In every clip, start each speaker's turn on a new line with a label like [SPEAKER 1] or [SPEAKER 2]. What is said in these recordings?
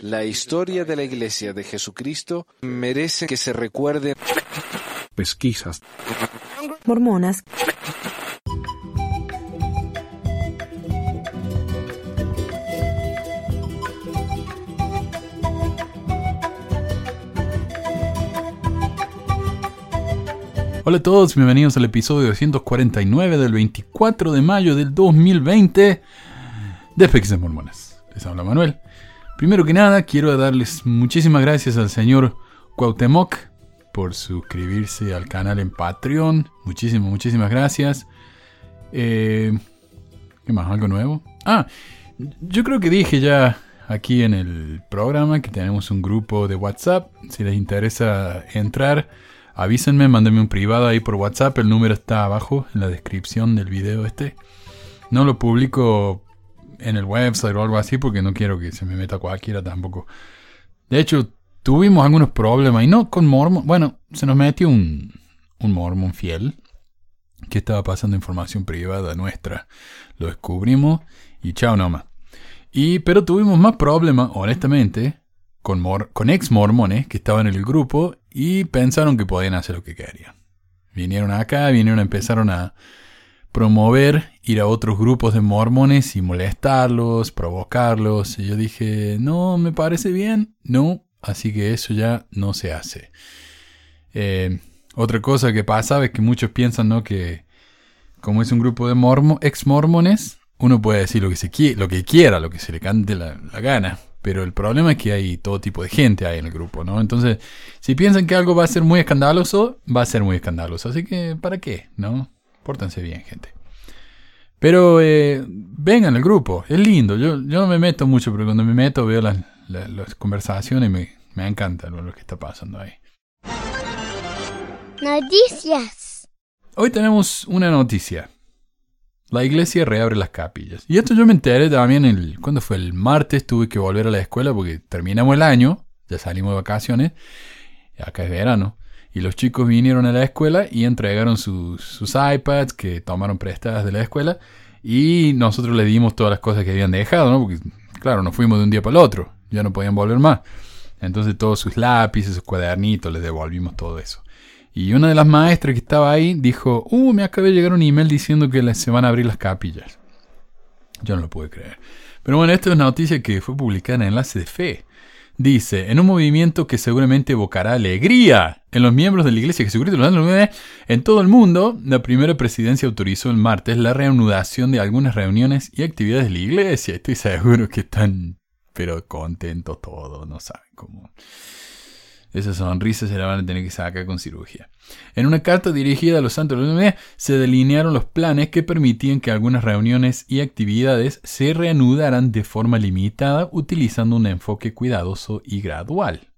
[SPEAKER 1] La historia de la Iglesia de Jesucristo merece que se recuerde.
[SPEAKER 2] Pesquisas.
[SPEAKER 3] Mormonas.
[SPEAKER 2] Hola a todos, bienvenidos al episodio 249 del 24 de mayo del 2020 de Pesquisas Mormonas. Les habla Manuel. Primero que nada, quiero darles muchísimas gracias al señor Cuauhtémoc por suscribirse al canal en Patreon. Muchísimas, muchísimas gracias. Eh, ¿Qué más? ¿Algo nuevo? Ah, yo creo que dije ya aquí en el programa que tenemos un grupo de WhatsApp. Si les interesa entrar, avísenme, mándenme un privado ahí por WhatsApp. El número está abajo en la descripción del video este. No lo publico en el website o algo así porque no quiero que se me meta cualquiera tampoco. De hecho, tuvimos algunos problemas y no con Mormon. Bueno, se nos metió un, un Mormon fiel que estaba pasando información privada nuestra. Lo descubrimos y chao nomás. Y, pero tuvimos más problemas, honestamente, con, mor con ex mormones que estaban en el grupo y pensaron que podían hacer lo que querían. Vinieron acá, vinieron, empezaron a promover ir a otros grupos de mormones y molestarlos, provocarlos. Y yo dije, no, me parece bien, no, así que eso ya no se hace. Eh, otra cosa que pasa es que muchos piensan, ¿no? Que como es un grupo de mormo, ex mormones, uno puede decir lo que, se lo que quiera, lo que se le cante la, la, gana. Pero el problema es que hay todo tipo de gente ahí en el grupo, ¿no? Entonces, si piensan que algo va a ser muy escandaloso, va a ser muy escandaloso. Así que, ¿para qué? ¿No? Pórtense bien, gente. Pero eh, vengan al grupo, es lindo. Yo, yo no me meto mucho, pero cuando me meto veo las, las, las conversaciones y me, me encanta lo, lo que está pasando ahí.
[SPEAKER 4] Noticias.
[SPEAKER 2] Hoy tenemos una noticia. La iglesia reabre las capillas. Y esto yo me enteré también el. ¿Cuándo fue? El martes tuve que volver a la escuela porque terminamos el año. Ya salimos de vacaciones. Acá es verano. Y los chicos vinieron a la escuela y entregaron sus, sus iPads que tomaron prestadas de la escuela. Y nosotros les dimos todas las cosas que habían dejado, ¿no? Porque, claro, nos fuimos de un día para el otro. Ya no podían volver más. Entonces todos sus lápices, sus cuadernitos, les devolvimos todo eso. Y una de las maestras que estaba ahí dijo, uh, me acaba de llegar un email diciendo que se van a abrir las capillas. Yo no lo pude creer. Pero bueno, esta es una noticia que fue publicada en Enlace de Fe. Dice, en un movimiento que seguramente evocará alegría en los miembros de la Iglesia de Jesucristo en todo el mundo, la primera presidencia autorizó el martes la reanudación de algunas reuniones y actividades de la Iglesia. Estoy seguro que están, pero contentos todos, no saben cómo. Esa sonrisa se la van a tener que sacar con cirugía. En una carta dirigida a los santos de la se delinearon los planes que permitían que algunas reuniones y actividades se reanudaran de forma limitada utilizando un enfoque cuidadoso y gradual.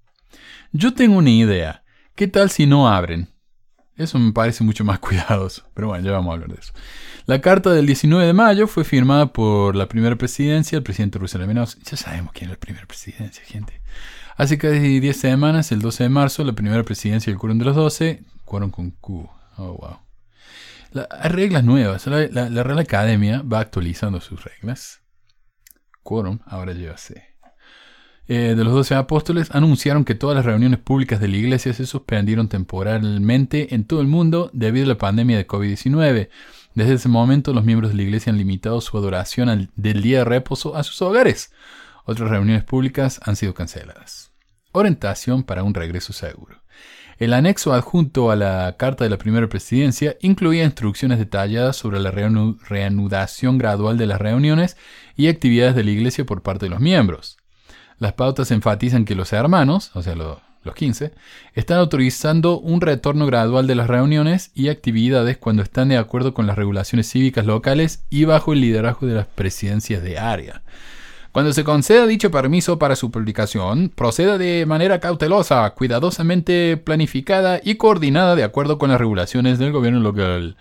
[SPEAKER 2] Yo tengo una idea. ¿Qué tal si no abren? Eso me parece mucho más cuidadoso. Pero bueno, ya vamos a hablar de eso. La carta del 19 de mayo fue firmada por la primera presidencia, el presidente. Nelson. Ya sabemos quién es la primera presidencia, gente. Hace casi 10 semanas, el 12 de marzo, la primera presidencia del Quórum de los 12, Quórum con Q. Oh, wow. La, hay reglas nuevas. La, Real Academia va actualizando sus reglas. Quórum ahora lleva C. Eh, de los 12 apóstoles anunciaron que todas las reuniones públicas de la iglesia se suspendieron temporalmente en todo el mundo debido a la pandemia de COVID-19. Desde ese momento, los miembros de la iglesia han limitado su adoración del día de reposo a sus hogares. Otras reuniones públicas han sido canceladas. Orientación para un regreso seguro. El anexo adjunto a la carta de la primera presidencia incluía instrucciones detalladas sobre la reanudación gradual de las reuniones y actividades de la iglesia por parte de los miembros. Las pautas enfatizan que los hermanos, o sea, los, los 15, están autorizando un retorno gradual de las reuniones y actividades cuando están de acuerdo con las regulaciones cívicas locales y bajo el liderazgo de las presidencias de área. Cuando se conceda dicho permiso para su publicación, proceda de manera cautelosa, cuidadosamente planificada y coordinada de acuerdo con las regulaciones del gobierno local.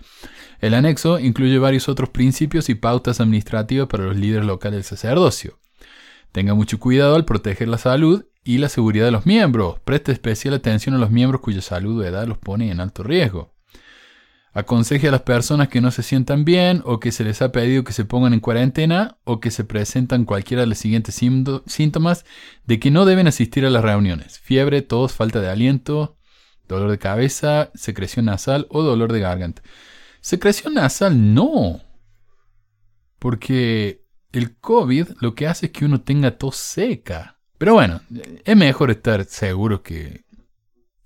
[SPEAKER 2] El anexo incluye varios otros principios y pautas administrativas para los líderes locales del sacerdocio. Tenga mucho cuidado al proteger la salud y la seguridad de los miembros. Preste especial atención a los miembros cuya salud o edad los pone en alto riesgo. Aconseje a las personas que no se sientan bien o que se les ha pedido que se pongan en cuarentena o que se presentan cualquiera de los siguientes síntomas de que no deben asistir a las reuniones. Fiebre, tos, falta de aliento, dolor de cabeza, secreción nasal o dolor de garganta. Secreción nasal no. Porque el COVID lo que hace es que uno tenga tos seca. Pero bueno, es mejor estar seguro que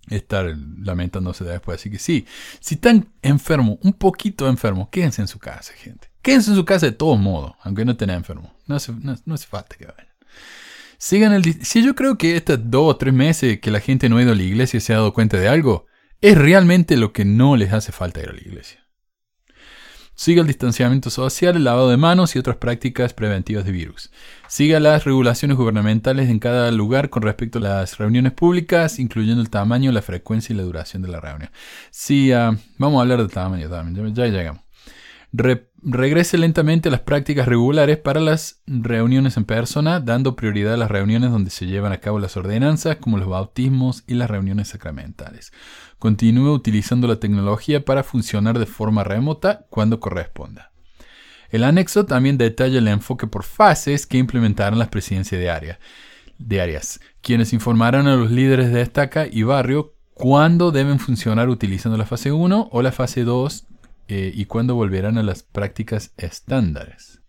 [SPEAKER 2] estar lamentándose después. Así que sí, si están enfermos, un poquito enfermos, quédense en su casa, gente. Quédense en su casa de todos modos, aunque no estén enfermos. No hace, no, hace falta que vayan. Sigan el... Si yo creo que estos dos o tres meses que la gente no ha ido a la iglesia se ha dado cuenta de algo, es realmente lo que no les hace falta ir a la iglesia. Siga el distanciamiento social, el lavado de manos y otras prácticas preventivas de virus. Siga las regulaciones gubernamentales en cada lugar con respecto a las reuniones públicas, incluyendo el tamaño, la frecuencia y la duración de la reunión. Sí, ah, vamos a hablar del tamaño también, ya, llegamos. Regrese lentamente a las prácticas regulares para las reuniones en persona, dando prioridad a las reuniones donde se llevan a cabo las ordenanzas, como los bautismos y las reuniones sacramentales. Continúe utilizando la tecnología para funcionar de forma remota cuando corresponda. El anexo también detalla el enfoque por fases que implementarán las presidencias de, área, de áreas, quienes informarán a los líderes de estaca y barrio cuándo deben funcionar utilizando la fase 1 o la fase 2 eh, y cuándo volverán a las prácticas estándares.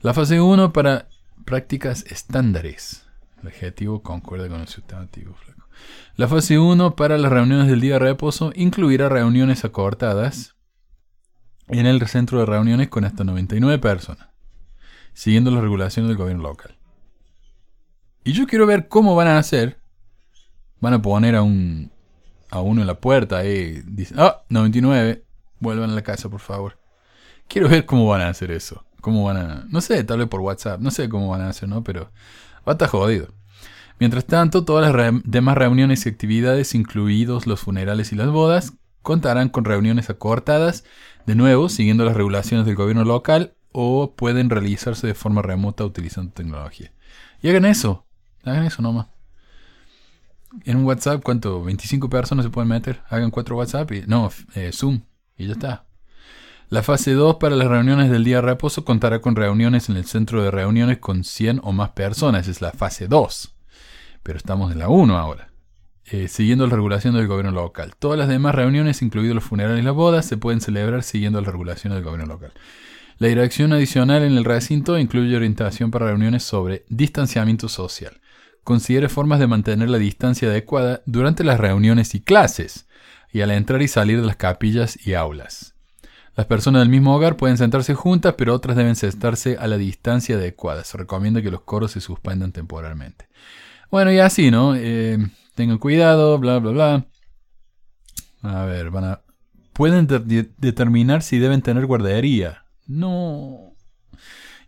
[SPEAKER 2] La fase 1 para prácticas estándares. El adjetivo concuerda con el sustantivo. La fase 1 para las reuniones del día de reposo incluirá reuniones acortadas en el centro de reuniones con hasta 99 personas, siguiendo las regulaciones del gobierno local. Y yo quiero ver cómo van a hacer. Van a poner a un a uno en la puerta y dicen, ah, 99, vuelvan a la casa, por favor. Quiero ver cómo van a hacer eso. Cómo van a, no sé, tal vez por WhatsApp, no sé cómo van a hacer, ¿no? Pero va a estar jodido. Mientras tanto, todas las demás reuniones y actividades, incluidos los funerales y las bodas, contarán con reuniones acortadas, de nuevo, siguiendo las regulaciones del gobierno local, o pueden realizarse de forma remota utilizando tecnología. Y hagan eso, hagan eso nomás. En un WhatsApp, ¿cuánto? ¿25 personas se pueden meter? Hagan cuatro WhatsApp y. No, eh, Zoom. Y ya está. La fase 2 para las reuniones del día de reposo contará con reuniones en el centro de reuniones con 100 o más personas. Es la fase 2 pero estamos en la 1 ahora. Eh, siguiendo la regulación del gobierno local. Todas las demás reuniones, incluidos los funerales y las bodas, se pueden celebrar siguiendo la regulación del gobierno local. La dirección adicional en el recinto incluye orientación para reuniones sobre distanciamiento social. Considere formas de mantener la distancia adecuada durante las reuniones y clases, y al entrar y salir de las capillas y aulas. Las personas del mismo hogar pueden sentarse juntas, pero otras deben sentarse a la distancia adecuada. Se recomienda que los coros se suspendan temporalmente. Bueno, y así, ¿no? Eh, tengan cuidado, bla, bla, bla. A ver, van a... Pueden determinar si deben tener guardería. No.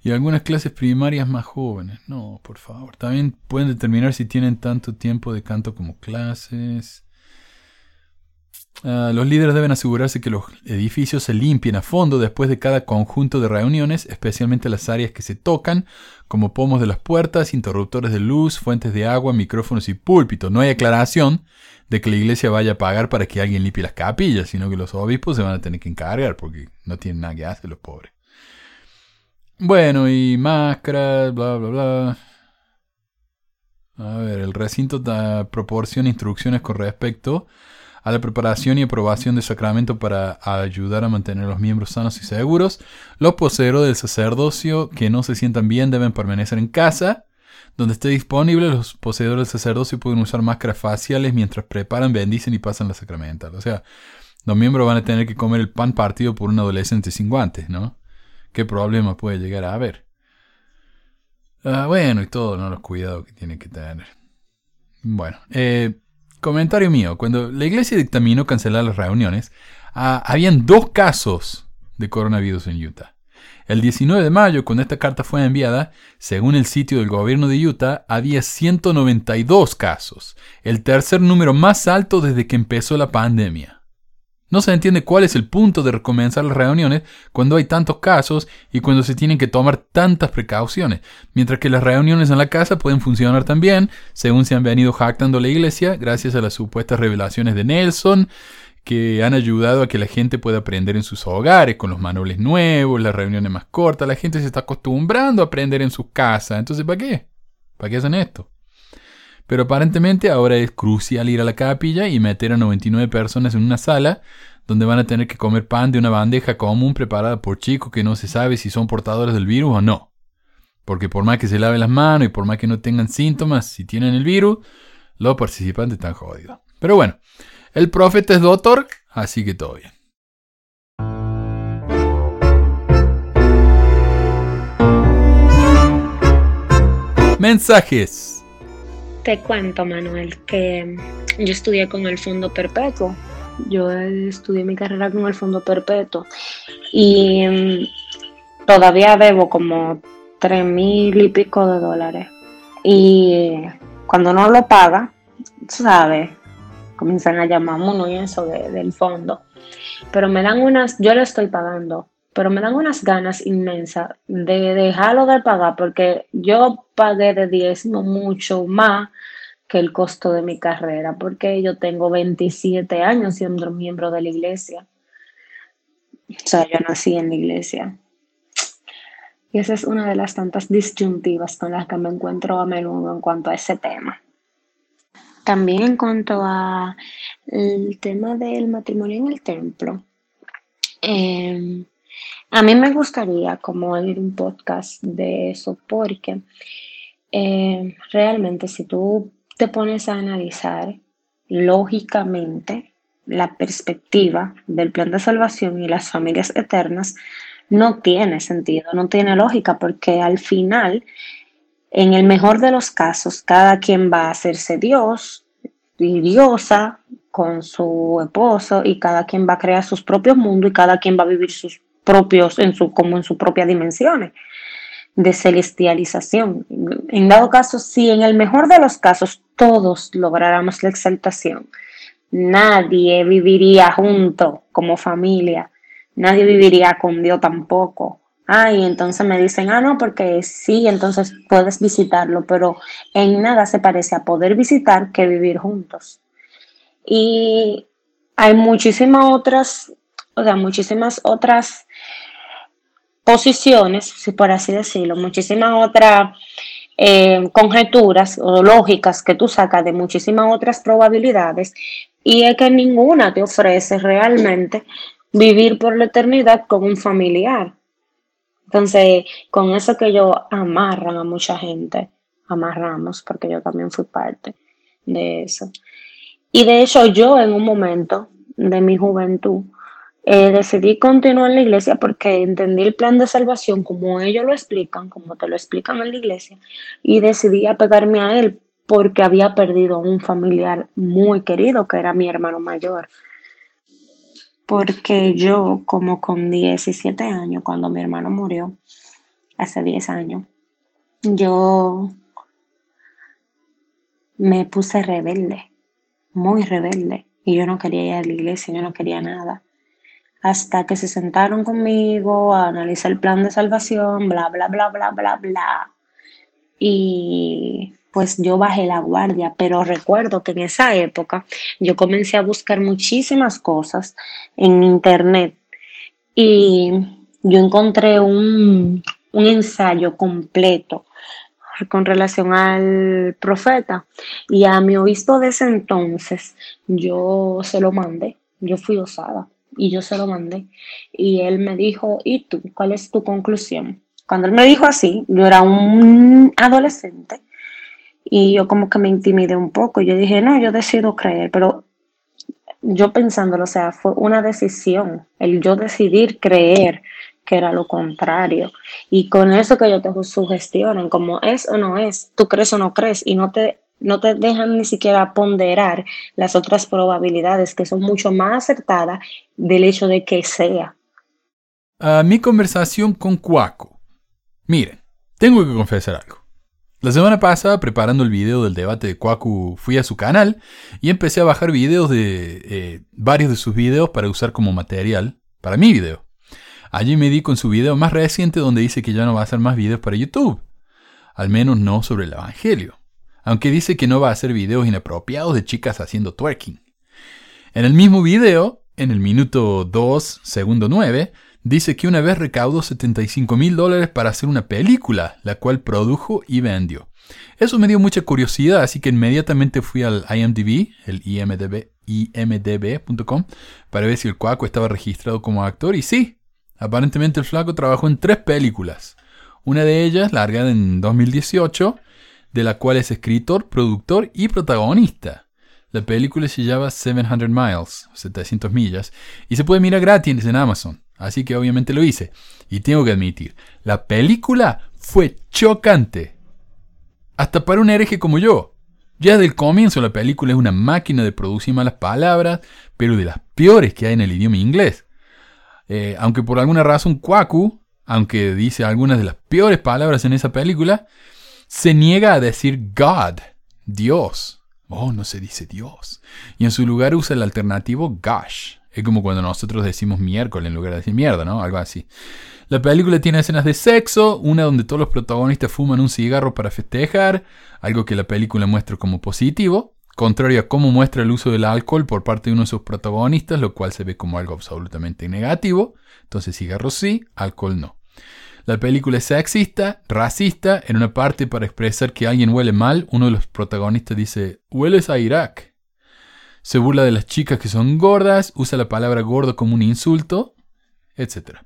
[SPEAKER 2] Y algunas clases primarias más jóvenes. No, por favor. También pueden determinar si tienen tanto tiempo de canto como clases. Ah, los líderes deben asegurarse que los edificios se limpien a fondo después de cada conjunto de reuniones, especialmente las áreas que se tocan, como pomos de las puertas, interruptores de luz, fuentes de agua, micrófonos y púlpitos. No hay aclaración de que la iglesia vaya a pagar para que alguien limpie las capillas, sino que los obispos se van a tener que encargar porque no tienen nada que hacer los pobres. Bueno, y máscaras, bla, bla, bla. A ver, el recinto proporciona instrucciones con respecto a la preparación y aprobación del sacramento para ayudar a mantener los miembros sanos y seguros. Los poseedores del sacerdocio que no se sientan bien deben permanecer en casa. Donde esté disponible, los poseedores del sacerdocio pueden usar máscaras faciales mientras preparan, bendicen y pasan la sacramental. O sea, los miembros van a tener que comer el pan partido por un adolescente sin guantes, ¿no? ¿Qué problema puede llegar a haber? Ah, bueno, y todo, ¿no? Los cuidados que tienen que tener. Bueno, eh, Comentario mío, cuando la iglesia dictaminó cancelar las reuniones, ah, habían dos casos de coronavirus en Utah. El 19 de mayo, cuando esta carta fue enviada, según el sitio del gobierno de Utah, había 192 casos, el tercer número más alto desde que empezó la pandemia. No se entiende cuál es el punto de recomenzar las reuniones cuando hay tantos casos y cuando se tienen que tomar tantas precauciones, mientras que las reuniones en la casa pueden funcionar también, según se han venido jactando la iglesia, gracias a las supuestas revelaciones de Nelson, que han ayudado a que la gente pueda aprender en sus hogares, con los manuales nuevos, las reuniones más cortas. La gente se está acostumbrando a aprender en sus casas. Entonces, ¿para qué? ¿Para qué hacen esto? Pero aparentemente ahora es crucial ir a la capilla y meter a 99 personas en una sala donde van a tener que comer pan de una bandeja común preparada por chicos que no se sabe si son portadores del virus o no. Porque por más que se laven las manos y por más que no tengan síntomas, si tienen el virus, los participantes están jodidos. Pero bueno, el profeta es doctor, así que todo bien. Mensajes.
[SPEAKER 4] Te cuento, Manuel, que yo estudié con el Fondo Perpetuo. Yo estudié mi carrera con el Fondo Perpetuo y mm, todavía debo como tres mil y pico de dólares. Y cuando no lo paga, ¿sabes? Comienzan a llamar uno y eso del fondo. Pero me dan unas, yo le estoy pagando, pero me dan unas ganas inmensas de dejarlo de pagar porque yo pagué de diezmo mucho más que el costo de mi carrera, porque yo tengo 27 años siendo miembro de la iglesia. O sea, yo nací en la iglesia. Y esa es una de las tantas disyuntivas con las que me encuentro a menudo en cuanto a ese tema. También en cuanto a el tema del matrimonio en el templo, em, a mí me gustaría como oír un podcast de eso porque em, realmente si tú te pones a analizar lógicamente la perspectiva del plan de salvación y las familias eternas, no tiene sentido, no tiene lógica, porque al final, en el mejor de los casos, cada quien va a hacerse Dios y diosa con su esposo y cada quien va a crear sus propios mundos y cada quien va a vivir sus propios, en su, como en sus propias dimensiones de celestialización. En dado caso, si en el mejor de los casos todos lográramos la exaltación, nadie viviría junto como familia nadie viviría con Dios tampoco. Ah, y entonces me dicen, ah, no, porque sí, entonces puedes visitarlo, pero en nada se parece a poder visitar que vivir juntos. Y hay muchísimas otras, o sea, muchísimas otras posiciones, si por así decirlo, muchísimas otras eh, conjeturas o lógicas que tú sacas de muchísimas otras probabilidades y es que ninguna te ofrece realmente vivir por la eternidad con un familiar. Entonces, con eso que ellos amarran a mucha gente, amarramos, porque yo también fui parte de eso. Y de hecho, yo en un momento de mi juventud eh, decidí continuar en la iglesia porque entendí el plan de salvación como ellos lo explican, como te lo explican en la iglesia, y decidí apegarme a él porque había perdido un familiar muy querido, que era mi hermano mayor porque yo como con 17 años, cuando mi hermano murió, hace 10 años, yo me puse rebelde, muy rebelde, y yo no quería ir a la iglesia, yo no quería nada. Hasta que se sentaron conmigo a analizar el plan de salvación, bla, bla, bla, bla, bla, bla. Y pues yo bajé la guardia, pero recuerdo que en esa época yo comencé a buscar muchísimas cosas en internet y yo encontré un, ensayo completo con relación al profeta. Y a mi obispo de ese entonces yo se lo mandé, yo fui osada y yo se lo mandé y él me dijo, ¿y tú? ¿Cuál es tu conclusión? Cuando él me dijo así, yo era un adolescente y yo como que me intimidé un poco. Yo dije, no, yo decido creer, pero yo pensándolo, o sea, fue una decisión, el yo decidir creer que era lo contrario. Y con eso que ellos te sugestionan, como es o no es, tú crees o no crees, y no te, no te dejan ni siquiera ponderar las otras probabilidades que son mucho más acertadas del hecho de que sea.
[SPEAKER 2] A mi conversación con Cuaco. Miren, tengo que confesar algo. La semana pasada, preparando el video del debate de Kwaku, fui a su canal y empecé a bajar videos de eh, varios de sus videos para usar como material para mi video. Allí me di con su video más reciente donde dice que ya no va a hacer más videos para YouTube. Al menos no sobre el Evangelio. Aunque dice que no va a hacer videos inapropiados de chicas haciendo twerking. En el mismo video, en el minuto 2, segundo 9, dice que una vez recaudó 75 mil dólares para hacer una película, la cual produjo y vendió. Eso me dio mucha curiosidad, así que inmediatamente fui al IMDb, el IMDb, imdb.com, para ver si el Cuaco estaba registrado como actor, y sí, aparentemente el flaco trabajó en tres películas. Una de ellas, largada en 2018, de la cual es escritor, productor y protagonista. La película se llama 700 Miles, 700 millas, y se puede mirar gratis en Amazon. Así que obviamente lo hice. Y tengo que admitir, la película fue chocante. Hasta para un hereje como yo. Ya desde el comienzo la película es una máquina de producir malas palabras, pero de las peores que hay en el idioma inglés. Eh, aunque por alguna razón Kwaku, aunque dice algunas de las peores palabras en esa película, se niega a decir God, Dios. Oh, no se dice Dios. Y en su lugar usa el alternativo gosh. Es como cuando nosotros decimos miércoles en lugar de decir mierda, ¿no? Algo así. La película tiene escenas de sexo, una donde todos los protagonistas fuman un cigarro para festejar, algo que la película muestra como positivo, contrario a cómo muestra el uso del alcohol por parte de uno de sus protagonistas, lo cual se ve como algo absolutamente negativo. Entonces cigarro sí, alcohol no. La película es sexista, racista, en una parte para expresar que alguien huele mal, uno de los protagonistas dice, hueles a Irak se burla de las chicas que son gordas, usa la palabra gordo como un insulto, etc.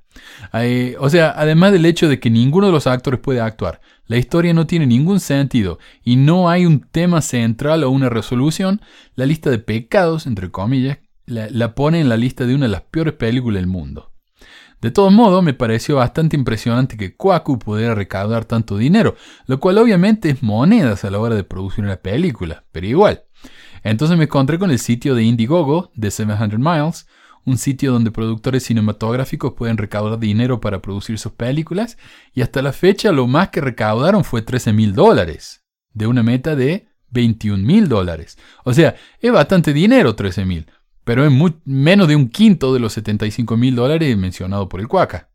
[SPEAKER 2] o sea, además del hecho de que ninguno de los actores puede actuar, la historia no tiene ningún sentido y no hay un tema central o una resolución, la lista de pecados, entre comillas, la, la pone en la lista de una de las peores películas del mundo. De todos modos, me pareció bastante impresionante que Kwaku pudiera recaudar tanto dinero, lo cual obviamente es monedas a la hora de producir una película, pero igual. Entonces me encontré con el sitio de Indiegogo de 700 Miles, un sitio donde productores cinematográficos pueden recaudar dinero para producir sus películas, y hasta la fecha lo más que recaudaron fue 13 mil dólares, de una meta de 21 mil dólares. O sea, es bastante dinero 13 mil, pero es menos de un quinto de los 75 mil dólares mencionado por el Cuaca.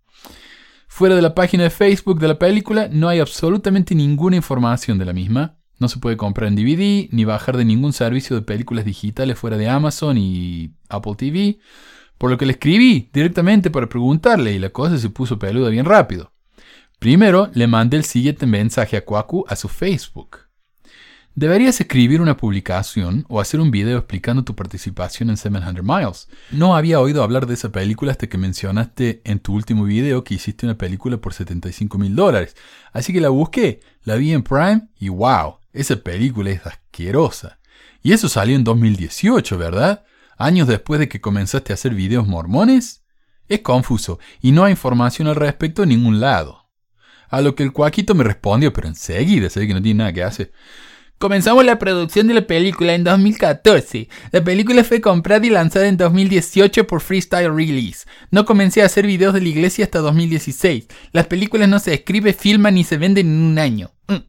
[SPEAKER 2] Fuera de la página de Facebook de la película no hay absolutamente ninguna información de la misma, no se puede comprar en DVD ni bajar de ningún servicio de películas digitales fuera de Amazon y Apple TV, por lo que le escribí directamente para preguntarle y la cosa se puso peluda bien rápido. Primero le mandé el siguiente mensaje a Kwaku a su Facebook. Deberías escribir una publicación o hacer un video explicando tu participación en 700 Miles. No había oído hablar de esa película hasta que mencionaste en tu último video que hiciste una película por 75 mil dólares. Así que la busqué, la vi en Prime y wow, esa película es asquerosa. Y eso salió en 2018, ¿verdad? Años después de que comenzaste a hacer videos mormones. Es confuso y no hay información al respecto en ningún lado. A lo que el cuaquito me respondió, pero enseguida, sé que no tiene nada que hacer. Comenzamos la producción de la película en 2014. La película fue comprada y lanzada en 2018 por Freestyle Release. No comencé a hacer videos de la iglesia hasta 2016. Las películas no se escriben, filman ni se venden en un año. Mm.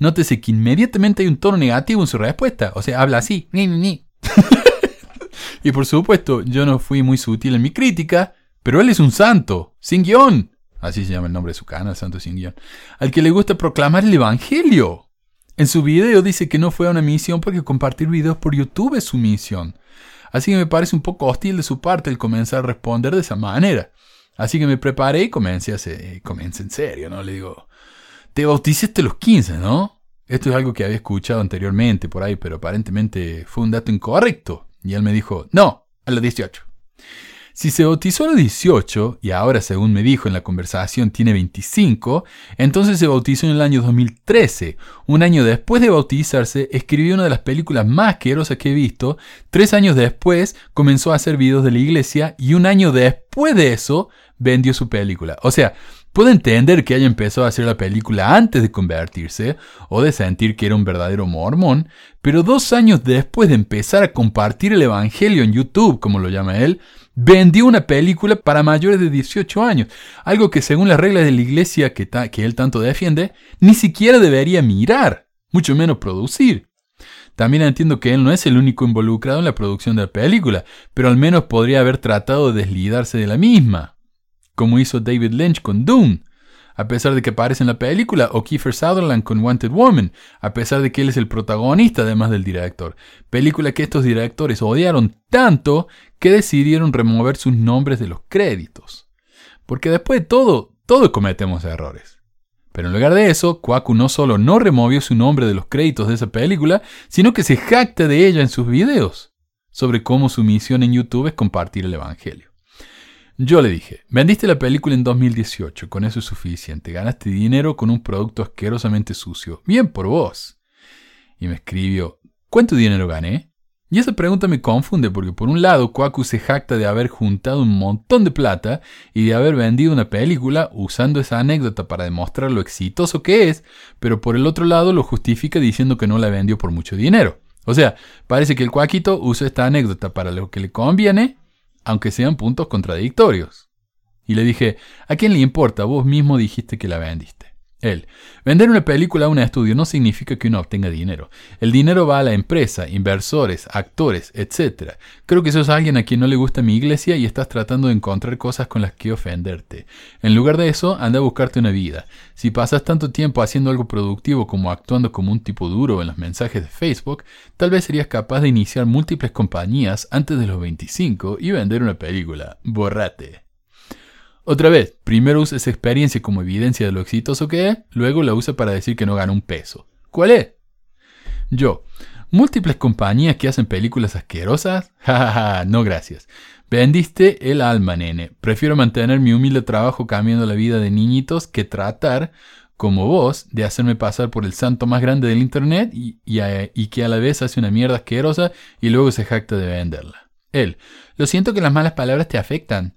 [SPEAKER 2] Nótese que inmediatamente hay un tono negativo en su respuesta. O sea, habla así. Ni, ni, y por supuesto, yo no fui muy sutil en mi crítica, pero él es un santo, sin guion. Así se llama el nombre de su canal, Santo Sin Guión. Al que le gusta proclamar el Evangelio. En su video dice que no fue una misión porque compartir videos por YouTube es su misión. Así que me parece un poco hostil de su parte el comenzar a responder de esa manera. Así que me preparé y comencé, a comencé en serio, ¿no? Le digo, te bautizaste a los 15, ¿no? Esto es algo que había escuchado anteriormente por ahí, pero aparentemente fue un dato incorrecto. Y él me dijo, no, a los 18. Si se bautizó a los 18, y ahora según me dijo en la conversación tiene 25, entonces se bautizó en el año 2013. Un año después de bautizarse, escribió una de las películas más asquerosas que he visto. Tres años después, comenzó a hacer videos de la iglesia, y un año después de eso, vendió su película. O sea, Puedo entender que haya empezado a hacer la película antes de convertirse o de sentir que era un verdadero mormón, pero dos años después de empezar a compartir el Evangelio en YouTube, como lo llama él, vendió una película para mayores de 18 años, algo que según las reglas de la iglesia que, él tanto defiende, ni siquiera debería mirar, mucho menos producir. También entiendo que él no es el único involucrado en la producción de la película, pero al menos podría haber tratado de deslidarse de la misma como hizo David Lynch con Doom. A pesar de que aparece en la película, o Kiefer Sutherland con Wanted Woman, a pesar de que él es el protagonista además del director. Película que estos directores odiaron tanto que decidieron remover sus nombres de los créditos. Porque después de todo, todos cometemos errores. Pero en lugar de eso, Kwaku no solo no removió su nombre de los créditos de esa película, sino que se jacta de ella en sus videos sobre cómo su misión en YouTube es compartir el Evangelio. Yo le dije, vendiste la película en 2018, con eso es suficiente, ganaste dinero con un producto asquerosamente sucio, bien por vos. Y me escribió, ¿cuánto dinero gané? Y esa pregunta me confunde porque por un lado Kwaku se jacta de haber juntado un montón de plata y de haber vendido una película usando esa anécdota para demostrar lo exitoso que es, pero por el otro lado lo justifica diciendo que no la vendió por mucho dinero. O sea, parece que el Cuaquito usa esta anécdota para lo que le conviene, aunque sean puntos contradictorios. Y le dije, ¿a quién le importa? Vos mismo dijiste que la vendiste. Él. Vender una película a un estudio no significa que uno obtenga dinero. El dinero va a la empresa, inversores, actores, etc. Creo que sos alguien a quien no le gusta mi iglesia y estás tratando de encontrar cosas con las que ofenderte. En lugar de eso, anda a buscarte una vida. Si pasas tanto tiempo haciendo algo productivo como actuando como un tipo duro en los mensajes de Facebook, tal vez serías capaz de iniciar múltiples compañías antes de los 25 y vender una película. Borrate. Otra vez, primero usa esa experiencia como evidencia de lo exitoso que es, luego la usa para decir que no gana un peso. ¿Cuál es? Yo, múltiples compañías que hacen películas asquerosas, jajaja, no gracias. Vendiste el alma, nene. Prefiero mantener mi humilde trabajo cambiando la vida de niñitos que tratar, como vos, de hacerme pasar por el santo más grande del Internet y, y que a la vez hace una mierda asquerosa y luego se jacta de venderla. Él, lo siento que las malas palabras te afectan.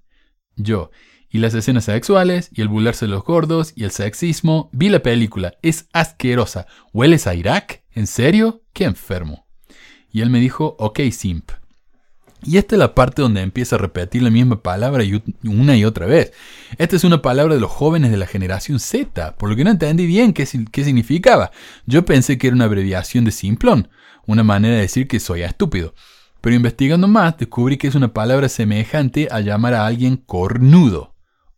[SPEAKER 2] Yo, y las escenas sexuales, y el burlarse de los gordos, y el sexismo. Vi la película, es asquerosa. ¿Hueles a Irak? ¿En serio? ¡Qué enfermo! Y él me dijo, ok, simp. Y esta es la parte donde empieza a repetir la misma palabra una y otra vez. Esta es una palabra de los jóvenes de la generación Z, por lo que no entendí bien qué, qué significaba. Yo pensé que era una abreviación de simplón, una manera de decir que soy estúpido. Pero investigando más, descubrí que es una palabra semejante a llamar a alguien cornudo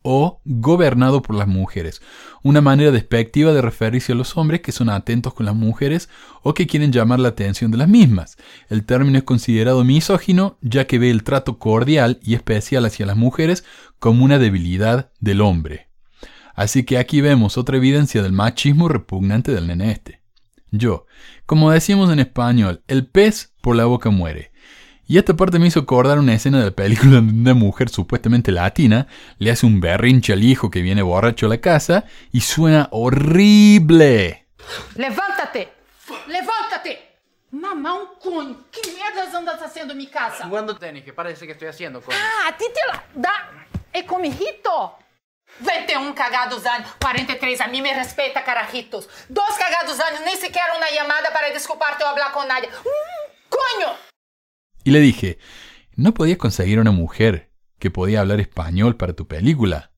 [SPEAKER 2] o gobernado por las mujeres, una manera despectiva de referirse a los hombres que son atentos con las mujeres o que quieren llamar la atención de las mismas. El término es considerado misógino ya que ve el trato cordial y especial hacia las mujeres como una debilidad del hombre. Así que aquí vemos otra evidencia del machismo repugnante del nene este. Yo, como decimos en español, el pez por la boca muere. Y esta parte me hizo acordar una escena de la película donde una mujer supuestamente latina le hace un berrinche al hijo que viene borracho a la casa y suena horrible.
[SPEAKER 5] ¡Levántate! ¡Levántate! Mamá, un coño. ¿Qué mierda andas haciendo en mi casa?
[SPEAKER 6] Jugando tenis, que parece que estoy haciendo, coño.
[SPEAKER 5] Ah, a ti te la da. ¿Es con mi hijito? 21 cagados años, 43, a mí me respeta, carajitos. Dos cagados años, ni siquiera una llamada para disculparte o hablar con nadie. Mm, ¡Coño!
[SPEAKER 2] Y le dije, ¿no podías conseguir una mujer que podía hablar español para tu película?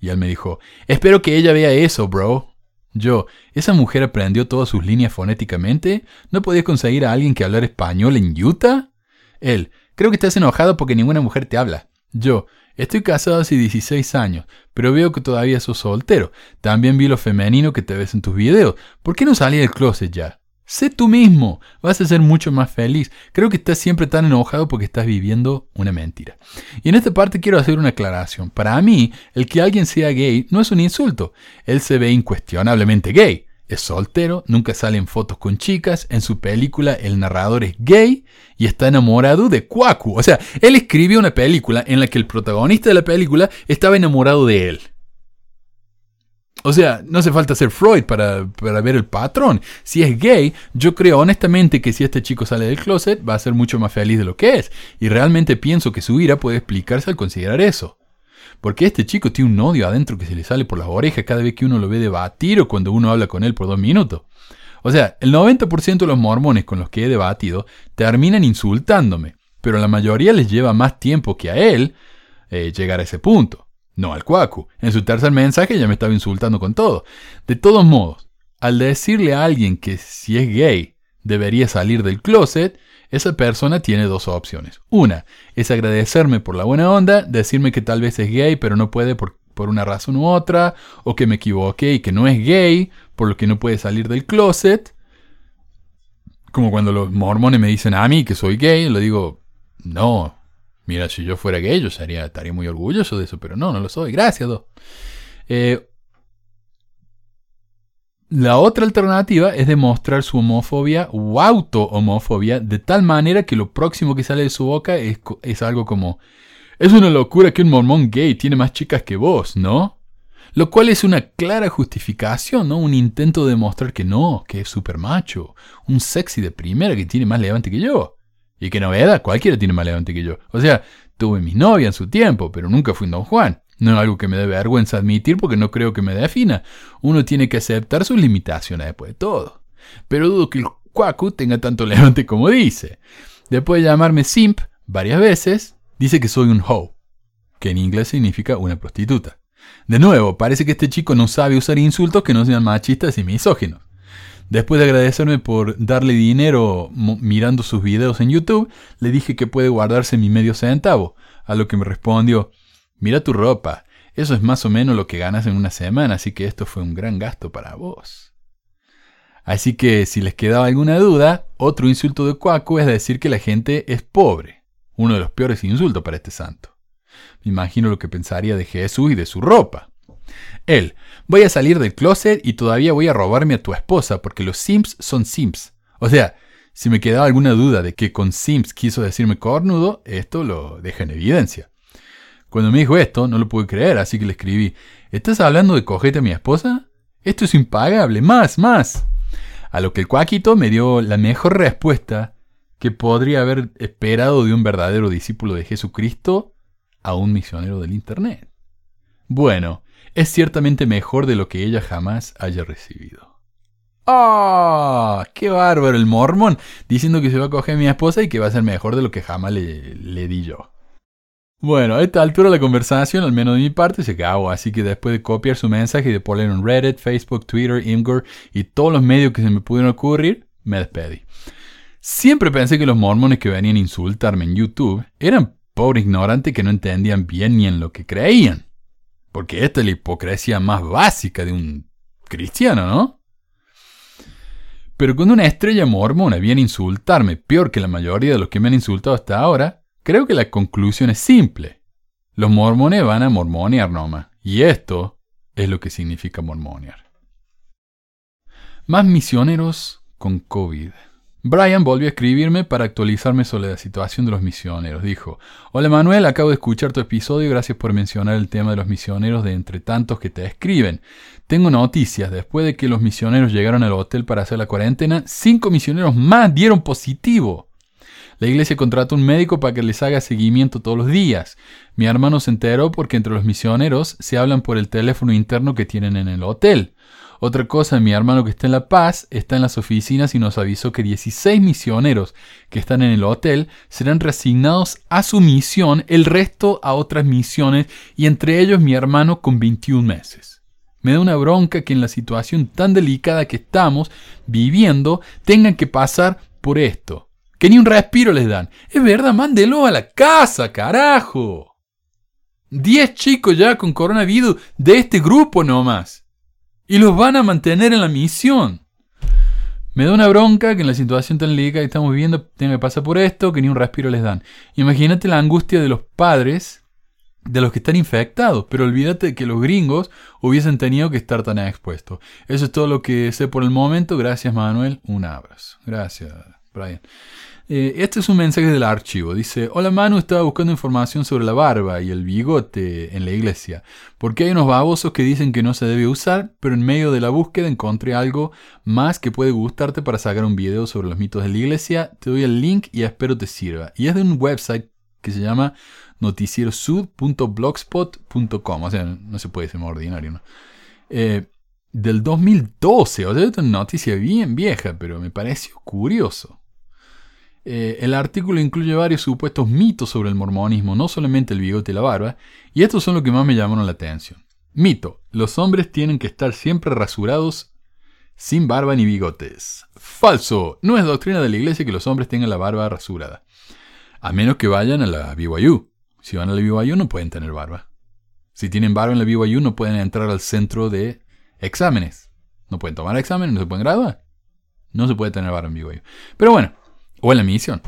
[SPEAKER 2] Y él me dijo, espero que ella vea eso, bro. Yo, ¿esa mujer aprendió todas sus líneas fonéticamente? ¿No podías conseguir a alguien que hablara español en Utah? Él, creo que estás enojado porque ninguna mujer te habla. Yo, estoy casado hace 16 años, pero veo que todavía sos soltero. También vi lo femenino que te ves en tus videos. ¿Por qué no salí del closet ya? Sé tú mismo, vas a ser mucho más feliz. Creo que estás siempre tan enojado porque estás viviendo una mentira. Y en esta parte quiero hacer una aclaración. Para mí, el que alguien sea gay no es un insulto. Él se ve incuestionablemente gay. Es soltero, nunca salen fotos con chicas. En su película el narrador es gay y está enamorado de Kwaku. O sea, él escribió una película en la que el protagonista de la película estaba enamorado de él. O sea, no hace falta ser Freud para, ver el patrón. Si es gay, yo creo honestamente que si este chico sale del closet va a ser mucho más feliz de lo que es. Y realmente pienso que su ira puede explicarse al considerar eso. Porque este chico tiene un odio adentro que se le sale por las orejas cada vez que uno lo ve debatir o cuando uno habla con él por dos minutos. O sea, el 90% de los mormones con los que he debatido terminan insultándome, pero la mayoría les lleva más tiempo que a él eh, llegar a ese punto. No al cuacu. En su tercer mensaje ya me estaba insultando con todo. De todos modos, al decirle a alguien que si es gay debería salir del closet, esa persona tiene dos opciones. Una es agradecerme por la buena onda, decirme que tal vez es gay pero no puede por, por una razón u otra, o que me equivoqué y que no es gay, por lo que no puede salir del closet. Como cuando los mormones me dicen a mí que soy gay, le digo, no, mira, si yo fuera gay yo estaría muy orgulloso de eso, pero no, no lo soy, gracias. Eh, la otra alternativa es demostrar su homofobia o auto-homofobia de tal manera que lo próximo que sale de su boca es, es algo como, es una locura que un mormón gay tiene más chicas que vos, ¿no? Lo cual es una clara justificación, ¿no? Un intento de demostrar que no, que es super macho, un sexy de primera que tiene más levante que yo. Y que novedad, cualquiera tiene más levante que yo. O sea, tuve mis novias en su tiempo, pero nunca fui un Don Juan. No es algo que me dé vergüenza admitir porque no creo que me defina. Uno tiene que aceptar sus limitaciones después de todo. Pero dudo que el Cuacu tenga tanto levante como dice. Después de llamarme simp varias veces, dice que soy un hoe, que en inglés significa una prostituta. De nuevo, parece que este chico no sabe usar insultos que no sean machistas y misóginos. Después de agradecerme por darle dinero mirando sus videos en YouTube, le dije que puede guardarse mi medio centavo, a lo que me respondió, Mira tu ropa. Eso es más o menos lo que ganas en una semana, así que esto fue un gran gasto para vos. Así que si les quedaba alguna duda, otro insulto de Cuaco es decir que la gente es pobre. Uno de los peores insultos para este santo. Me imagino lo que pensaría de Jesús y de su ropa. Él, voy a salir del closet y todavía voy a robarme a tu esposa porque los Sims son Sims. O sea, si me quedaba alguna duda de que con Sims quiso decirme cornudo, esto lo deja en evidencia. Cuando me dijo esto, no lo pude creer, así que le escribí, ¿estás hablando de cogerte a mi esposa? Esto es impagable, más, más. A lo que el cuaquito me dio la mejor respuesta que podría haber esperado de un verdadero discípulo de Jesucristo a un misionero del Internet. Bueno, es ciertamente mejor de lo que ella jamás haya recibido. ¡Ah! ¡Qué bárbaro el mormón! Diciendo que se va a coger a mi esposa y que va a ser mejor de lo que jamás le, le di yo. Bueno, a esta altura la conversación, al menos de mi parte, se acabó, así que después de copiar su mensaje y de poner en Reddit, Facebook, Twitter, Imgur y todos los medios que se me pudieron ocurrir, me despedí. Siempre pensé que los mormones que venían a insultarme en YouTube eran pobres ignorantes que no entendían bien ni en lo que creían. Porque esta es la hipocresía más básica de un cristiano, ¿no? Pero cuando una estrella mormona viene a insultarme peor que la mayoría de los que me han insultado hasta ahora, Creo que la conclusión es simple. Los mormones van a mormonear nomás. Y esto es lo que significa mormonear. Más misioneros con COVID. Brian volvió a escribirme para actualizarme sobre la situación de los misioneros. Dijo, Hola Manuel, acabo de escuchar tu episodio y gracias por mencionar el tema de los misioneros de entre tantos que te escriben. Tengo noticias, después de que los misioneros llegaron al hotel para hacer la cuarentena, cinco misioneros más dieron positivo. La iglesia contrata un médico para que les haga seguimiento todos los días. Mi hermano se enteró porque entre los misioneros se hablan por el teléfono interno que tienen en el hotel. Otra cosa, mi hermano que está en La Paz está en las oficinas y nos avisó que 16 misioneros que están en el hotel serán reasignados a su misión, el resto a otras misiones y entre ellos mi hermano con 21 meses. Me da una bronca que en la situación tan delicada que estamos viviendo tengan que pasar por esto. Que ni un respiro les dan. Es verdad, mándelo a la casa, carajo. Diez chicos ya con coronavirus de este grupo nomás. Y los van a mantener en la misión. Me da una bronca que en la situación tan lírica que estamos viviendo tenga que pasar por esto, que ni un respiro les dan. Imagínate la angustia de los padres de los que están infectados, pero olvídate de que los gringos hubiesen tenido que estar tan expuestos. Eso es todo lo que sé por el momento. Gracias, Manuel. Un abrazo. Gracias, Brian. Eh, este es un mensaje del archivo. Dice, hola Manu, estaba buscando información sobre la barba y el bigote en la iglesia. Porque hay unos babosos que dicen que no se debe usar, pero en medio de la búsqueda encontré algo más que puede gustarte para sacar un video sobre los mitos de la iglesia. Te doy el link y espero te sirva. Y es de un website que se llama noticierosud.blogspot.com. O sea, no se puede ser más ordinario, ¿no? Eh, del 2012, o sea, es una noticia bien vieja, pero me pareció curioso. Eh, el artículo incluye varios supuestos mitos sobre el mormonismo, no solamente el bigote y la barba, y estos son los que más me llamaron la atención. Mito, los hombres tienen que estar siempre rasurados sin barba ni bigotes. Falso, no es doctrina de la iglesia que los hombres tengan la barba rasurada. A menos que vayan a la BYU. Si van a la BYU no pueden tener barba. Si tienen barba en la BYU no pueden entrar al centro de exámenes. No pueden tomar exámenes, no se pueden graduar. No se puede tener barba en BYU. Pero bueno, o en la misión.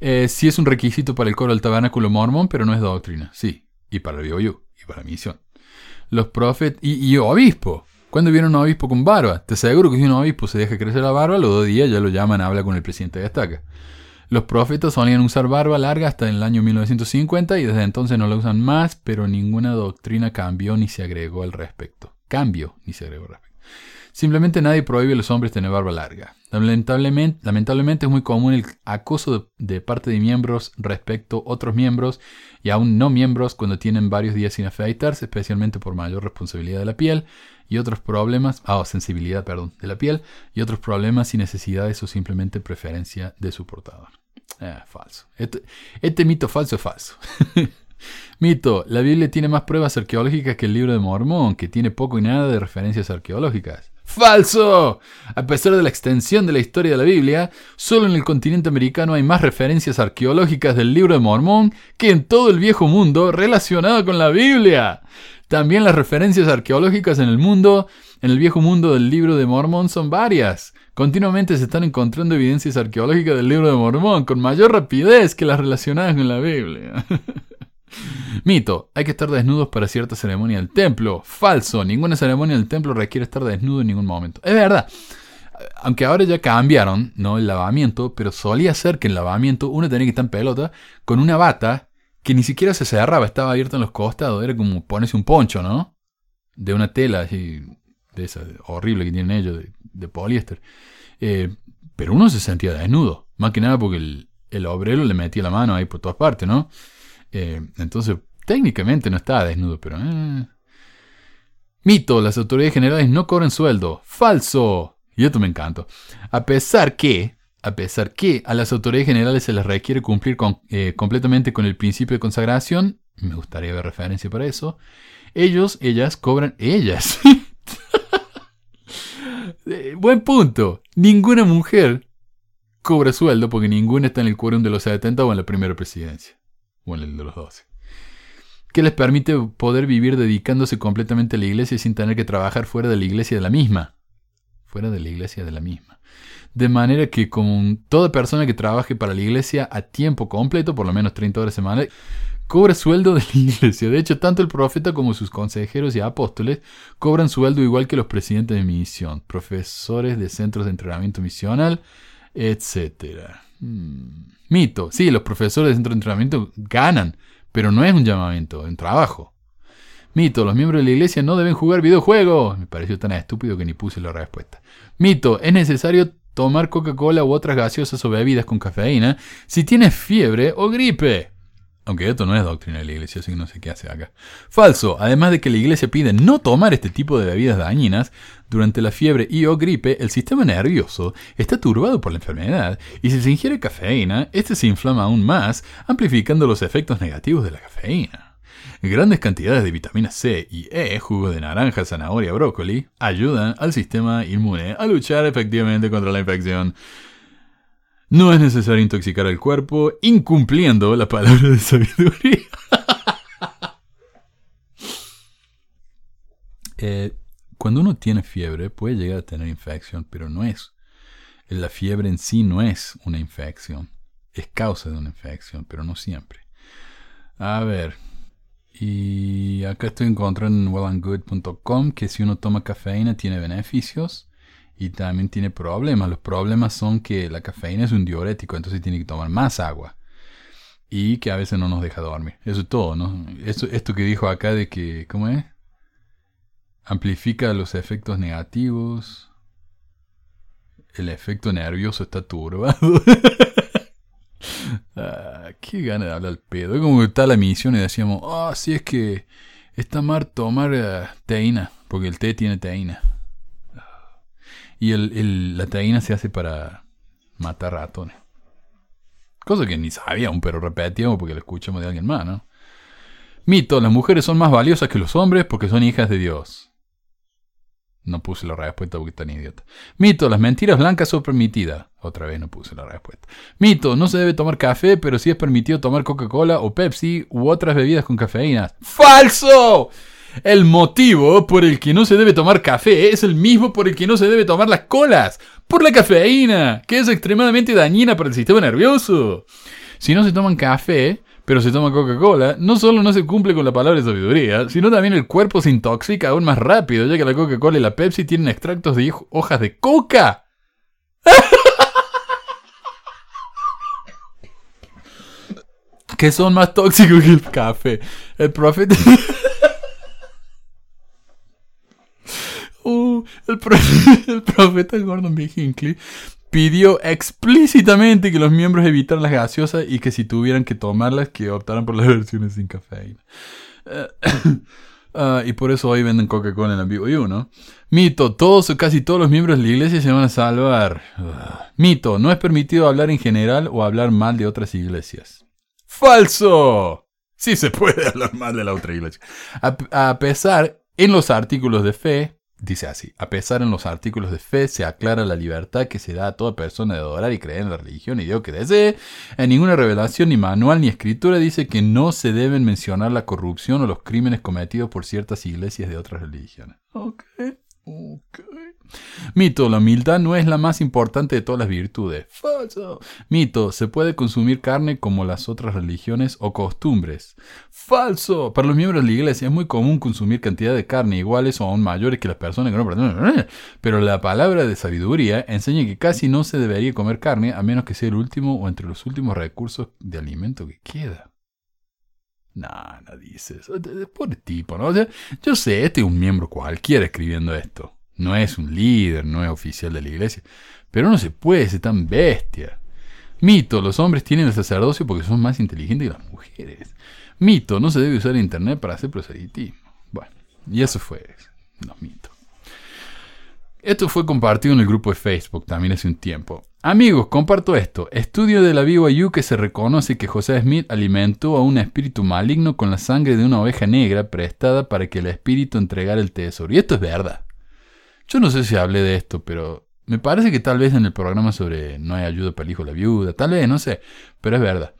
[SPEAKER 2] Eh, sí es un requisito para el coro del tabernáculo mormón, pero no es doctrina. Sí, y para el BYU, y para la misión. Los profetas, y, y obispo. ¿Cuándo viene un obispo con barba? Te aseguro que si un obispo se deja crecer la barba, los dos días ya lo llaman, habla con el presidente de estaca. Los profetas solían usar barba larga hasta el año 1950 y desde entonces no la usan más, pero ninguna doctrina cambió ni se agregó al respecto. Cambio ni se agregó al respecto. Simplemente nadie prohíbe a los hombres tener barba larga. Lamentablemente, lamentablemente es muy común el acoso de, parte de miembros respecto a otros miembros y aún no miembros cuando tienen varios días sin afeitarse, especialmente por mayor responsabilidad de la piel y otros problemas, ah, sensibilidad, perdón, de la piel y otros problemas y necesidades o simplemente preferencia de su portador. Ah, falso. Este, este mito falso es falso. mito, la Biblia tiene más pruebas arqueológicas que el libro de Mormón, que tiene poco y nada de referencias arqueológicas. ¡Falso! A pesar de la extensión de la historia de la Biblia, solo en el continente americano hay más referencias arqueológicas del libro de Mormón que en todo el viejo mundo relacionado con la Biblia. También las referencias arqueológicas en el mundo, en el viejo mundo del libro de Mormón son varias. Continuamente se están encontrando evidencias arqueológicas del libro de Mormón con mayor rapidez que las relacionadas con la Biblia. Mito, hay que estar desnudos para cierta ceremonia del templo. Falso, ninguna ceremonia del templo requiere estar desnudo en ningún momento. Es verdad. Aunque ahora ya cambiaron, ¿no? El lavamiento, pero solía ser que el lavamiento uno tenía que estar en pelota con una bata que ni siquiera se cerraba, estaba abierta en los costados, era como ponerse un poncho, ¿no? De una tela así, de esa horrible que tienen ellos, de, poliéster. Eh, pero uno se sentía desnudo, más que nada porque el, el obrero le metía la mano ahí por todas partes, ¿no? Eh, entonces, técnicamente no estaba desnudo, pero... Eh. Mito, las autoridades generales no cobran sueldo. Falso. Y esto me encanta. A pesar que, a pesar que a las autoridades generales se les requiere cumplir con, eh, completamente con el principio de consagración, me gustaría ver referencia para eso, ellos, ellas cobran, ellas. Buen punto. Ninguna mujer cobra sueldo porque ninguna está en el quórum de los 70 o en la primera presidencia o en el de los 12. Que les permite poder vivir dedicándose completamente a la iglesia sin tener que trabajar fuera de la iglesia de la misma. Fuera de la iglesia de la misma. De manera que como toda persona que trabaje para la iglesia a tiempo completo, por lo menos 30 horas semanales, cobra sueldo de la iglesia. De hecho, tanto el profeta como sus consejeros y apóstoles cobran sueldo igual que los presidentes de misión, profesores de centros de entrenamiento misional, etc. Hmm. Mito. Sí, los profesores de centro de entrenamiento ganan, pero no es un llamamiento, es un trabajo. Mito, los miembros de la iglesia no deben jugar videojuegos. Me pareció tan estúpido que ni puse la respuesta. Mito, es necesario tomar Coca-Cola u otras gaseosas o bebidas con cafeína si tienes fiebre o gripe. Aunque esto no es doctrina de la iglesia, así que no sé qué hace acá. Falso. Además de que la iglesia pide no tomar este tipo de bebidas dañinas, durante la fiebre y o gripe, el sistema nervioso está turbado por la enfermedad y si se ingiere cafeína, este se inflama aún más, amplificando los efectos negativos de la cafeína. Grandes cantidades de vitamina C y E, jugo de naranja, zanahoria, brócoli, ayudan al sistema inmune a luchar efectivamente contra la infección. No es necesario intoxicar al cuerpo incumpliendo la palabra de sabiduría. Eh, cuando uno tiene fiebre puede llegar a tener infección, pero no es. La fiebre en sí no es una infección. Es causa de una infección, pero no siempre. A ver. Y acá estoy encontrando en wellandgood.com que si uno toma cafeína tiene beneficios y también tiene problemas. Los problemas son que la cafeína es un diurético, entonces tiene que tomar más agua. Y que a veces no nos deja dormir. Eso es todo, ¿no? Esto, esto que dijo acá de que, ¿cómo es? Amplifica los efectos negativos. El efecto nervioso está turbado. ah, qué gana de hablar al pedo. Es como que está la misión y decíamos, ah, oh, sí es que está mal tomar uh, teína, porque el té tiene teína. Y el, la teína se hace para matar ratones. Cosa que ni sabía un pero repetimos porque lo escuchamos de alguien más, ¿no? Mito, las mujeres son más valiosas que los hombres porque son hijas de Dios. No puse la respuesta porque tan idiota. Mito, las mentiras blancas son permitidas. Otra vez no puse la respuesta. Mito, no se debe tomar café, pero sí es permitido tomar Coca-Cola o Pepsi u otras bebidas con cafeína. ¡Falso! El motivo por el que no se debe tomar café es el mismo por el que no se debe tomar las colas. Por la cafeína, que es extremadamente dañina para el sistema nervioso. Si no se toman café, pero se toma Coca-Cola, no solo no se cumple con la palabra de sabiduría, sino también el cuerpo se intoxica aún más rápido, ya que la Coca-Cola y la Pepsi tienen extractos de hoj- hojas de coca. que son más tóxicos que el café. El profeta... Uh, el, pro- el profeta Gordon B. Hinckley pidió explícitamente que los miembros evitaran las gaseosas y que si tuvieran que tomarlas, que optaran por las versiones sin cafeína. Eh, ah, y por eso hoy venden Coca-Cola en la You, ¿no? Mito, todos o casi todos los miembros de la iglesia se van a salvar. Ah. Mito, no es permitido hablar en general o hablar mal de otras iglesias. ¡Falso! Sí se puede hablar mal de la otra iglesia. A, a pesar, en los artículos de fe, dice así, a pesar en los artículos de fe se aclara la libertad que se da a toda persona de adorar y creer en la religión y Dios que desee. En ninguna revelación, ni manual, ni escritura dice que no se deben mencionar la corrupción o los crímenes cometidos por ciertas iglesias de otras religiones. Ok, ok. Mito, la humildad no es la más importante de todas las virtudes. Falso. Mito, se puede consumir carne como las otras religiones o costumbres. Falso. Para los miembros de la iglesia es muy común consumir cantidad de carne iguales o aún mayores que las personas que no pertenecen. Pero la palabra de sabiduría enseña que casi no se debería comer carne a menos que sea el último o entre los últimos recursos de alimento que queda. No dices. Pobre tipo, ¿no? O sea, yo sé, este es un miembro cualquiera escribiendo esto. No es un líder, no es oficial de la iglesia. Pero no se puede ser tan bestia. Mito, los hombres tienen el sacerdocio porque son más inteligentes que las mujeres. Mito, no se debe usar internet para hacer proselitismo. Bueno, y eso fue los mitos. Esto fue compartido en el grupo de Facebook también hace un tiempo. Amigos, comparto esto. Estudio de la BYU que se reconoce que José Smith alimentó a un espíritu maligno con la sangre de una oveja negra prestada para que el espíritu entregara el tesoro. Y esto es verdad. Yo no sé si hablé de esto, pero me parece que tal vez en el programa sobre no hay ayuda para el hijo de la viuda, tal vez, no sé, pero es verdad.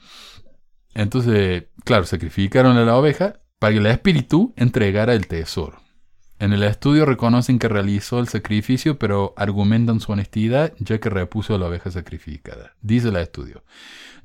[SPEAKER 2] Entonces, claro, sacrificaron a la oveja para que el espíritu entregara el tesoro. En el estudio reconocen que realizó el sacrificio, pero argumentan su honestidad ya que repuso a la oveja sacrificada. Dice el estudio.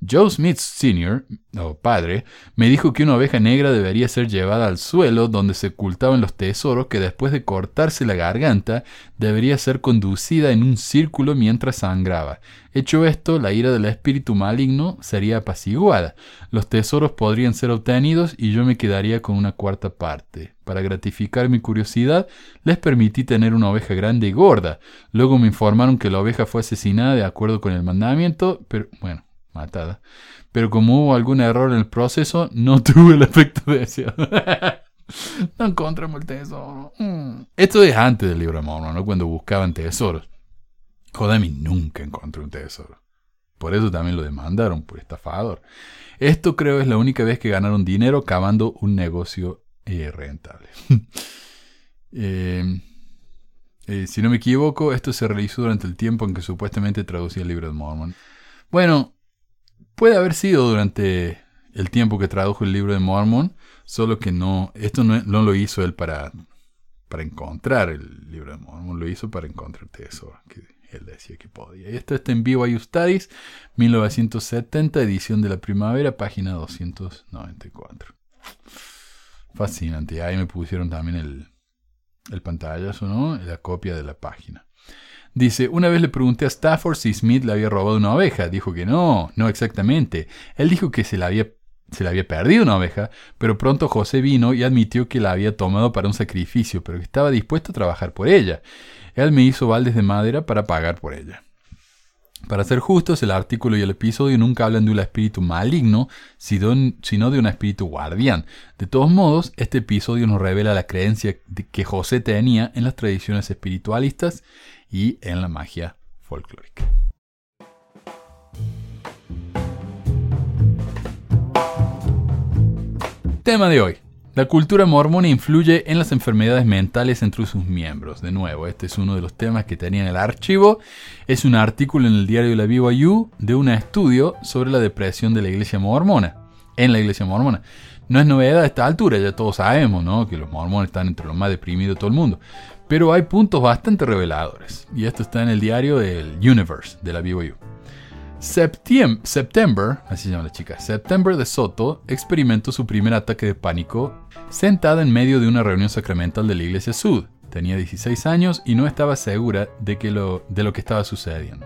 [SPEAKER 2] Joe Smith Sr., o padre, me dijo que una oveja negra debería ser llevada al suelo donde se ocultaban los tesoros que después de cortarse la garganta debería ser conducida en un círculo mientras sangraba. Hecho esto, la ira del espíritu maligno sería apaciguada. Los tesoros podrían ser obtenidos y yo me quedaría con una cuarta parte. Para gratificar mi curiosidad, les permití tener una oveja grande y gorda. Luego me informaron que la oveja fue asesinada de acuerdo con el mandamiento, pero bueno, matada. Pero como hubo algún error en el proceso, no tuve el efecto deseado. no encontramos el tesoro. Mm. Esto es antes del libro de Mormon, ¿no? Cuando buscaban tesoros. Jodami nunca encontró un tesoro. Por eso también lo demandaron por estafador. Esto creo es la única vez que ganaron dinero cavando un negocio eh, rentable. eh, eh, si no me equivoco, esto se realizó durante el tiempo en que supuestamente traducía el libro de Mormon. Bueno, puede haber sido durante el tiempo que tradujo el libro de Mormon, solo que no, esto no, lo hizo él para, para encontrar el libro de Mormon, lo hizo para encontrar tesoro, que él decía que podía. Y esto está en BYU Studies, 1970, edición de la primavera, página 294. Fascinante, ahí me pusieron también el, el pantallazo, ¿no? La copia de la página. Dice, una vez le pregunté a Stafford si Smith le había robado una oveja. Dijo que no, no exactamente. Él dijo que se la había, se le había perdido una oveja, pero pronto José vino y admitió que la había tomado para un sacrificio, pero que estaba dispuesto a trabajar por ella. Él me hizo baldes de madera para pagar por ella. Para ser justos, el artículo y el episodio nunca hablan de un espíritu maligno, sino de un espíritu guardián. De todos modos, este episodio nos revela la creencia que José tenía en las tradiciones espiritualistas y en la magia folclórica. Tema de hoy. La cultura mormona influye en las enfermedades mentales entre sus miembros. De nuevo, este es uno de los temas que tenía en el archivo. Es un artículo en el diario de la BYU de un estudio sobre la depresión de la iglesia mormona. En la iglesia mormona. No es novedad a esta altura, ya todos sabemos ¿no? que los mormones están entre los más deprimidos de todo el mundo. Pero hay puntos bastante reveladores. Y esto está en el diario del Universe de la BYU. Septiem September, así se llama la chica, September de Soto experimentó su primer ataque de pánico sentada en medio de una reunión sacramental de la iglesia Sud. Tenía 16 años y no estaba segura de, que lo, de lo que estaba sucediendo.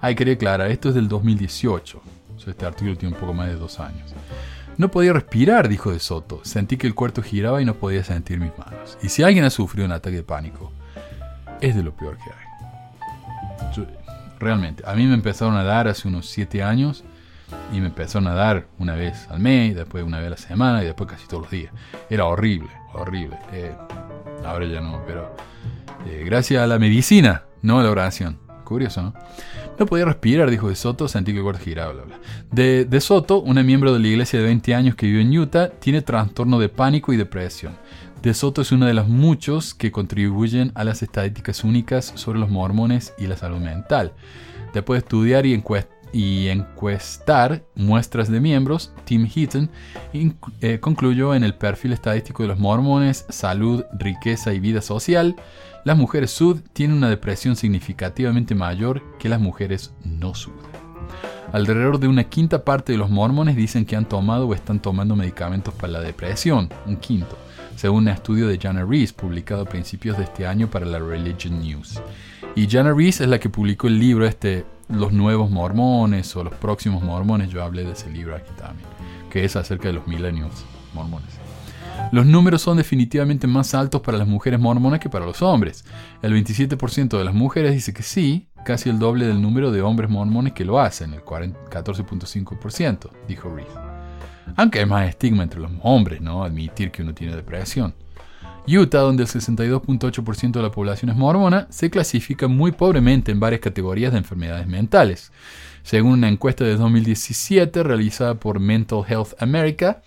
[SPEAKER 2] Hay que aclarar, esto es del 2018. este artículo tiene un poco más de dos años. No podía respirar, dijo de Soto. Sentí que el cuarto giraba y no podía sentir mis manos. Y si alguien ha sufrido un ataque de pánico, es de lo peor que hay. realmente, a mí me empezaron a dar hace unos 7 años y me empezaron a dar una vez al mes, después una vez a la semana y después casi todos los días. Era horrible, horrible. Eh, ahora ya no, pero eh, gracias a la medicina, no a la oración. Curioso, ¿no? No podía respirar, dijo De Soto, sentí que el cuarto giraba, bla, bla. De, de Soto, una miembro de la iglesia de 20 años que vive en Utah, tiene trastorno de pánico y depresión. De Soto es uno de los muchos que contribuyen a las estadísticas únicas sobre los mormones y la salud mental. Después de estudiar y encuestar muestras de miembros, Tim Heaton eh, concluyó en el perfil estadístico de los mormones, salud, riqueza y vida social, las mujeres sud tienen una depresión significativamente mayor que las mujeres no sud. Alrededor de una quinta parte de los mormones dicen que han tomado o están tomando medicamentos para la depresión, un quinto, según un estudio de Jana Reese publicado a principios de este año para la Religion News. Y Jana Reese es la que publicó el libro este los nuevos mormones o los próximos mormones, yo hablé de ese libro aquí también, que es acerca de los millennials mormones. Los números son definitivamente más altos para las mujeres mormonas que para los hombres. El 27% de las mujeres dice que sí, casi el doble del número de hombres mormones que lo hacen, el 14.5%, dijo Reed. Aunque hay más estigma entre los hombres, ¿no? Admitir que uno tiene depresión. Utah, donde el 62.8% de la población es mormona, se clasifica muy pobremente en varias categorías de enfermedades mentales. Según una encuesta de 2017 realizada por Mental Health America,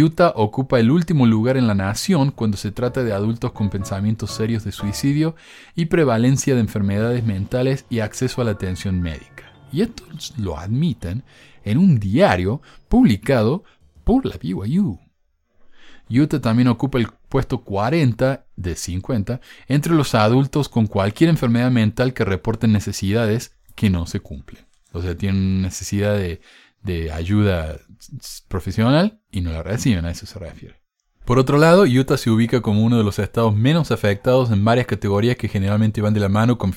[SPEAKER 2] Utah ocupa el último lugar en la nación cuando se trata de adultos con pensamientos serios de suicidio y prevalencia de enfermedades mentales y acceso a la atención médica. Y esto lo admiten en un diario publicado por la BYU. Utah también ocupa el puesto 40 de 50 entre los adultos con cualquier enfermedad mental que reporten necesidades que no se cumplen. O sea, tienen necesidad de, de ayuda profesional y no la reciben, a eso se refiere. Por otro lado, Utah se ubica como uno de los estados menos afectados en varias categorías que generalmente van de la mano con,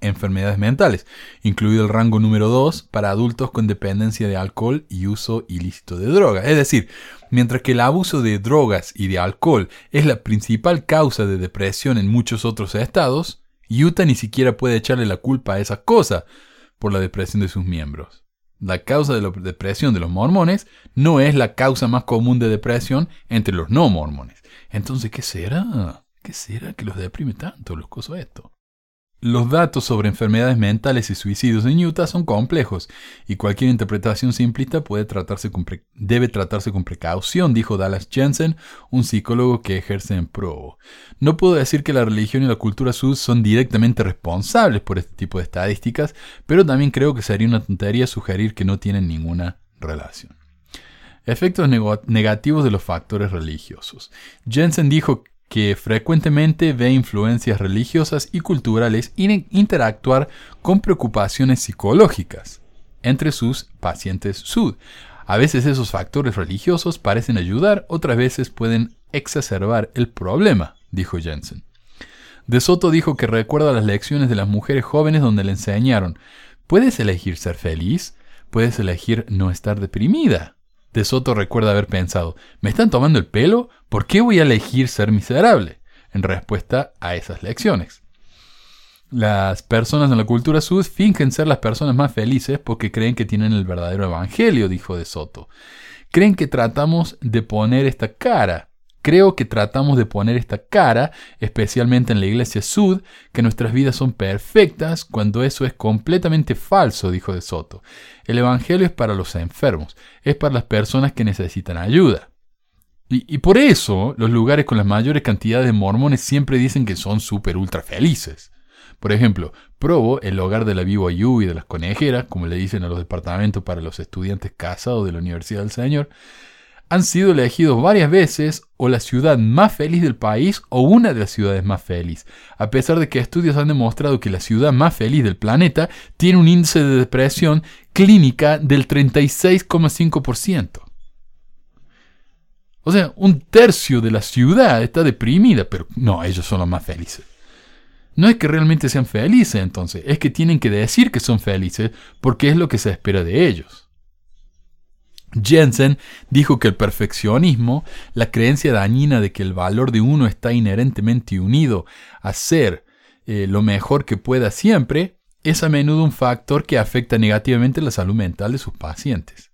[SPEAKER 2] enfermedades mentales, incluido el rango número 2 para adultos con dependencia de alcohol y uso ilícito de drogas. Es decir, mientras que el abuso de drogas y de alcohol es la principal causa de depresión en muchos otros estados, Utah ni siquiera puede echarle la culpa a esas cosas por la depresión de sus miembros. La causa de la depresión de los mormones no es la causa más común de depresión entre los no mormones. Entonces, ¿qué será? ¿Qué será que los deprime tanto los cosas esto? Los datos sobre enfermedades mentales y suicidios en Utah son complejos y cualquier interpretación simplista debe tratarse con precaución, dijo Dallas Jensen, un psicólogo que ejerce en Provo. No puedo decir que la religión y la cultura sud son directamente responsables por este tipo de estadísticas, pero también creo que sería una tontería sugerir que no tienen ninguna relación. Efectos negativos de los factores religiosos. Jensen dijo que frecuentemente ve influencias religiosas y culturales interactuar con preocupaciones psicológicas entre sus pacientes SUD. A veces esos factores religiosos parecen ayudar, otras veces pueden exacerbar el problema, dijo Jensen. De Soto dijo que recuerda las lecciones de las mujeres jóvenes donde le enseñaron, puedes elegir ser feliz, puedes elegir no estar deprimida. De Soto recuerda haber pensado, ¿me están tomando el pelo? ¿Por qué voy a elegir ser miserable? En respuesta a esas lecciones. Las personas en la cultura sud fingen ser las personas más felices porque creen que tienen el verdadero evangelio, dijo De Soto. Creen que tratamos de poner esta cara Creo que tratamos de poner esta cara, especialmente en la iglesia Sud, que nuestras vidas son perfectas, cuando eso es completamente falso, dijo De Soto. El Evangelio es para los enfermos, es para las personas que necesitan ayuda. Y, por eso los lugares con las mayores cantidades de mormones siempre dicen que son súper ultra felices. Por ejemplo, Provo, el hogar de la BYU y de las conejeras, como le dicen a los departamentos para los estudiantes casados de la Universidad del Señor, han sido elegidos varias veces o la ciudad más feliz del país o una de las ciudades más felices, a pesar de que estudios han demostrado que la ciudad más feliz del planeta tiene un índice de depresión clínica del 36,5%. O sea, un tercio de la ciudad está deprimida, pero no, ellos son los más felices. No es que realmente sean felices entonces, es que tienen que decir que son felices porque es lo que se espera de ellos. Jensen dijo que el perfeccionismo, la creencia dañina de que el valor de uno está inherentemente unido a ser eh, lo mejor que pueda siempre, es a menudo un factor que afecta negativamente la salud mental de sus pacientes.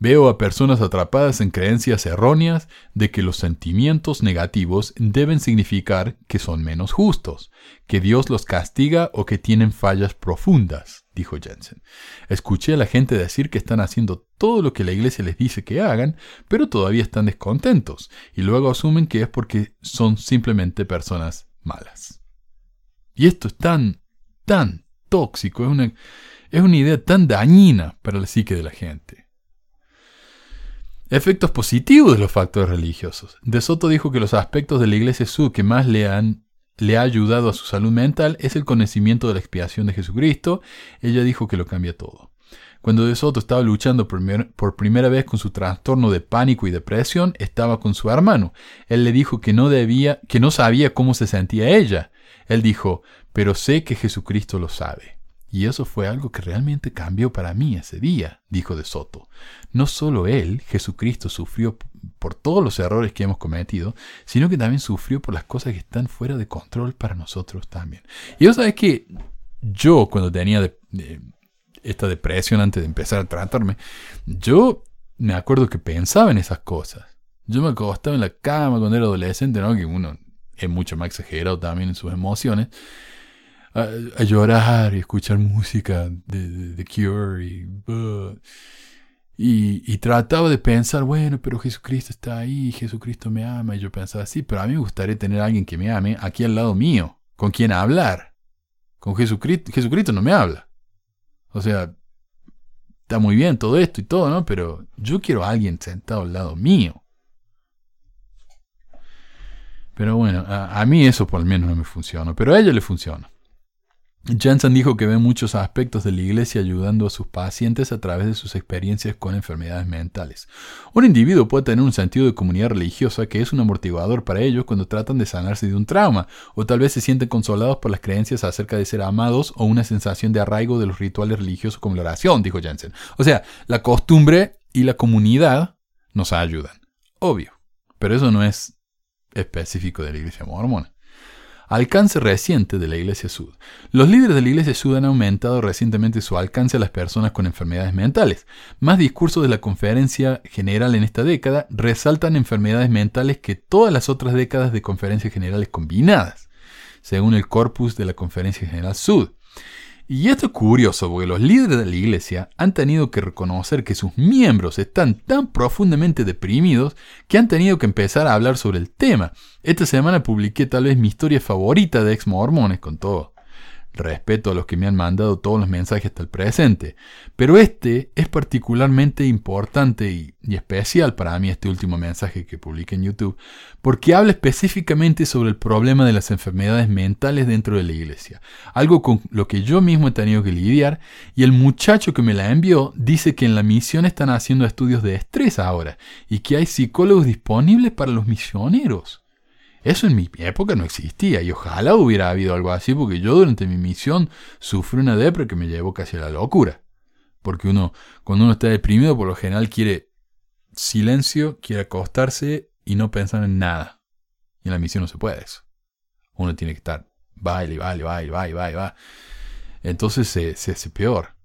[SPEAKER 2] Veo a personas atrapadas en creencias erróneas de que los sentimientos negativos deben significar que son menos justos, que Dios los castiga o que tienen fallas profundas, dijo Jensen. Escuché a la gente decir que están haciendo todo lo que la iglesia les dice que hagan, pero todavía están descontentos, y luego asumen que es porque son simplemente personas malas. Y esto es tan, tan tóxico, es una, es una idea tan dañina para la psique de la gente. Efectos positivos de los factores religiosos. De Soto dijo que los aspectos de la iglesia Sud que más le han le ha ayudado a su salud mental es el conocimiento de la expiación de Jesucristo. Ella dijo que lo cambia todo. Cuando De Soto estaba luchando por, primera vez con su trastorno de pánico y depresión, estaba con su hermano. Él le dijo que no debía, que no sabía cómo se sentía ella. Él dijo, pero sé que Jesucristo lo sabe. Y eso fue algo que realmente cambió para mí ese día, dijo de Soto. No solo él, Jesucristo, sufrió por todos los errores que hemos cometido, sino que también sufrió por las cosas que están fuera de control para nosotros también. Y yo sabes que yo cuando tenía esta depresión antes de empezar a tratarme, yo me acuerdo que pensaba en esas cosas. Yo me acostaba en la cama cuando era adolescente, ¿no? Que uno es mucho más exagerado también en sus emociones a, llorar y escuchar música de, The Cure y, y, trataba de pensar, bueno, pero Jesucristo está ahí, Jesucristo me ama, y yo pensaba, sí, pero a mí me gustaría tener alguien que me ame aquí al lado mío, con quien hablar. Con Jesucristo, Jesucristo no me habla. O sea, está muy bien todo esto y todo, ¿no? Pero yo quiero alguien sentado al lado mío. Pero bueno, a, mí eso por lo menos no me funciona, pero a ella le funciona. Jensen dijo que ve muchos aspectos de la iglesia ayudando a sus pacientes a través de sus experiencias con enfermedades mentales. Un individuo puede tener un sentido de comunidad religiosa que es un amortiguador para ellos cuando tratan de sanarse de un trauma, o tal vez se sienten consolados por las creencias acerca de ser amados o una sensación de arraigo de los rituales religiosos como la oración, dijo Jensen. O sea, la costumbre y la comunidad nos ayudan. Obvio. Pero eso no es específico de la iglesia mormona. Alcance reciente de la Iglesia Sud. Los líderes de la Iglesia Sud han aumentado recientemente su alcance a las personas con enfermedades mentales. Más discursos de la conferencia general en esta década resaltan enfermedades mentales que todas las otras décadas de conferencias generales combinadas, según el corpus de la Conferencia General Sud. Y esto es curioso porque los líderes de la iglesia han tenido que reconocer que sus miembros están tan profundamente deprimidos que han tenido que empezar a hablar sobre el tema. Esta semana publiqué tal vez mi historia favorita de ex mormones con todo respeto a los que me han mandado todos los mensajes hasta el presente, pero este es particularmente importante y, especial para mí este último mensaje que publiqué en YouTube, porque habla específicamente sobre el problema de las enfermedades mentales dentro de la iglesia, algo con lo que yo mismo he tenido que lidiar, y el muchacho que me la envió dice que en la misión están haciendo estudios de estrés ahora, y que hay psicólogos disponibles para los misioneros. Eso en mi época no existía y ojalá hubiera habido algo así porque yo durante mi misión sufrí una depre que me llevó casi a la locura. Porque uno, cuando uno está deprimido, por lo general quiere silencio, quiere acostarse y no pensar en nada. Y en la misión no se puede eso. Uno tiene que estar, baile, baile, baile, baile, baile, baile. Entonces se, se hace peor.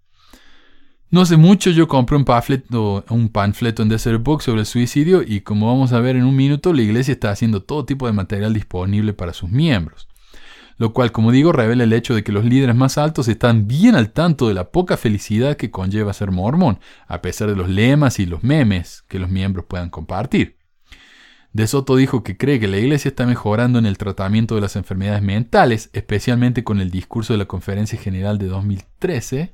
[SPEAKER 2] No hace mucho yo compré un panfleto, un panfleto en Desert Book sobre el suicidio y como vamos a ver en un minuto, la iglesia está haciendo todo tipo de material disponible para sus miembros. Lo cual, como digo, revela el hecho de que los líderes más altos están bien al tanto de la poca felicidad que conlleva ser mormón, a pesar de los lemas y los memes que los miembros puedan compartir. De Soto dijo que cree que la Iglesia está mejorando en el tratamiento de las enfermedades mentales, especialmente con el discurso de la Conferencia General de 2013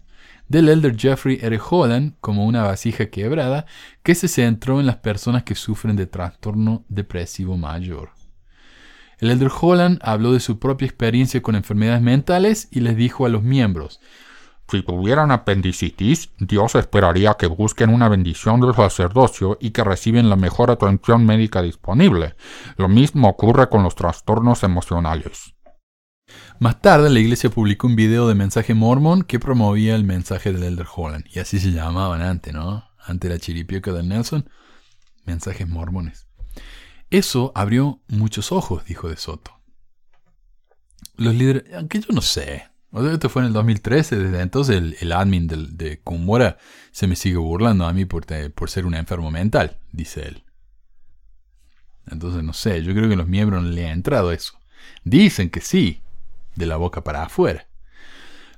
[SPEAKER 2] del elder Jeffrey R. Holland como una vasija quebrada que se centró en las personas que sufren de trastorno depresivo mayor. El elder Holland habló de su propia experiencia con enfermedades mentales y les dijo a los miembros,
[SPEAKER 7] si tuvieran apendicitis, Dios esperaría que busquen una bendición del sacerdocio y que reciben la mejor atención médica disponible. Lo mismo ocurre con los trastornos emocionales.
[SPEAKER 2] Más tarde, la iglesia publicó un video de mensaje mormón que promovía el mensaje del Elder Holland. Y así se llamaban antes, ¿no? Antes la chiripioca del Nelson. Mensajes mormones. Eso abrió muchos ojos, dijo De Soto. Los líderes, aunque yo no sé, esto fue en el 2013, desde entonces el, admin de, de se me sigue burlando a mí por, por ser un enfermo mental, dice él. Entonces no sé, yo creo que los miembros le ha entrado eso. Dicen que sí, de la boca para afuera.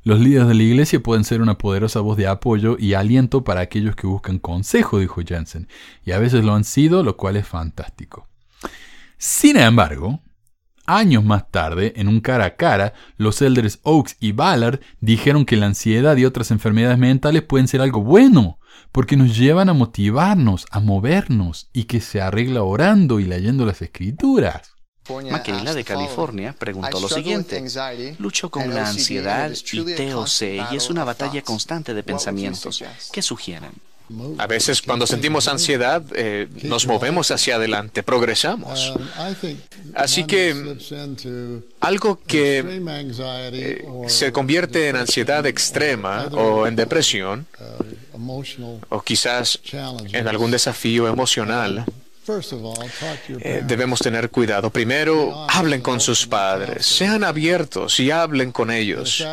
[SPEAKER 2] Los líderes de la iglesia pueden ser una poderosa voz de apoyo y aliento para aquellos que buscan consejo, dijo Jensen, y a veces lo han sido, lo cual es fantástico. Sin embargo, Años más tarde, en un cara a cara, los elders Oaks y Ballard dijeron que la ansiedad y otras enfermedades mentales pueden ser algo bueno, porque nos llevan a motivarnos, a movernos, y que se arregla orando y leyendo las escrituras.
[SPEAKER 8] Maquila de California preguntó lo siguiente. Lucho con la ansiedad y TOC y es una batalla constante de pensamientos. ¿Qué sugieren?
[SPEAKER 1] A veces cuando sentimos ansiedad eh, nos movemos hacia adelante, progresamos. Así que algo que eh, se convierte en ansiedad extrema o en depresión, o quizás en algún desafío emocional, eh, debemos tener cuidado. Primero, hablen con sus padres, sean abiertos y hablen con ellos.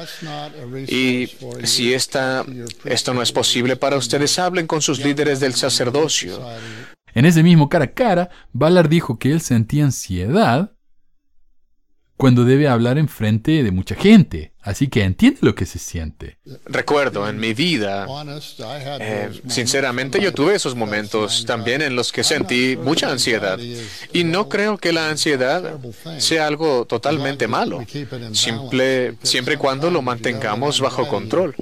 [SPEAKER 1] Y si esta, esto no es posible para ustedes, hablen con sus líderes del sacerdocio.
[SPEAKER 2] En ese mismo cara a cara, Ballard dijo que él sentía ansiedad cuando debe hablar en frente de mucha gente. Así que entiende lo que se siente.
[SPEAKER 1] Recuerdo en mi vida, eh, sinceramente yo tuve esos momentos también en los que sentí mucha ansiedad. Y no creo que la ansiedad sea algo totalmente malo, simple, siempre y cuando lo mantengamos bajo control.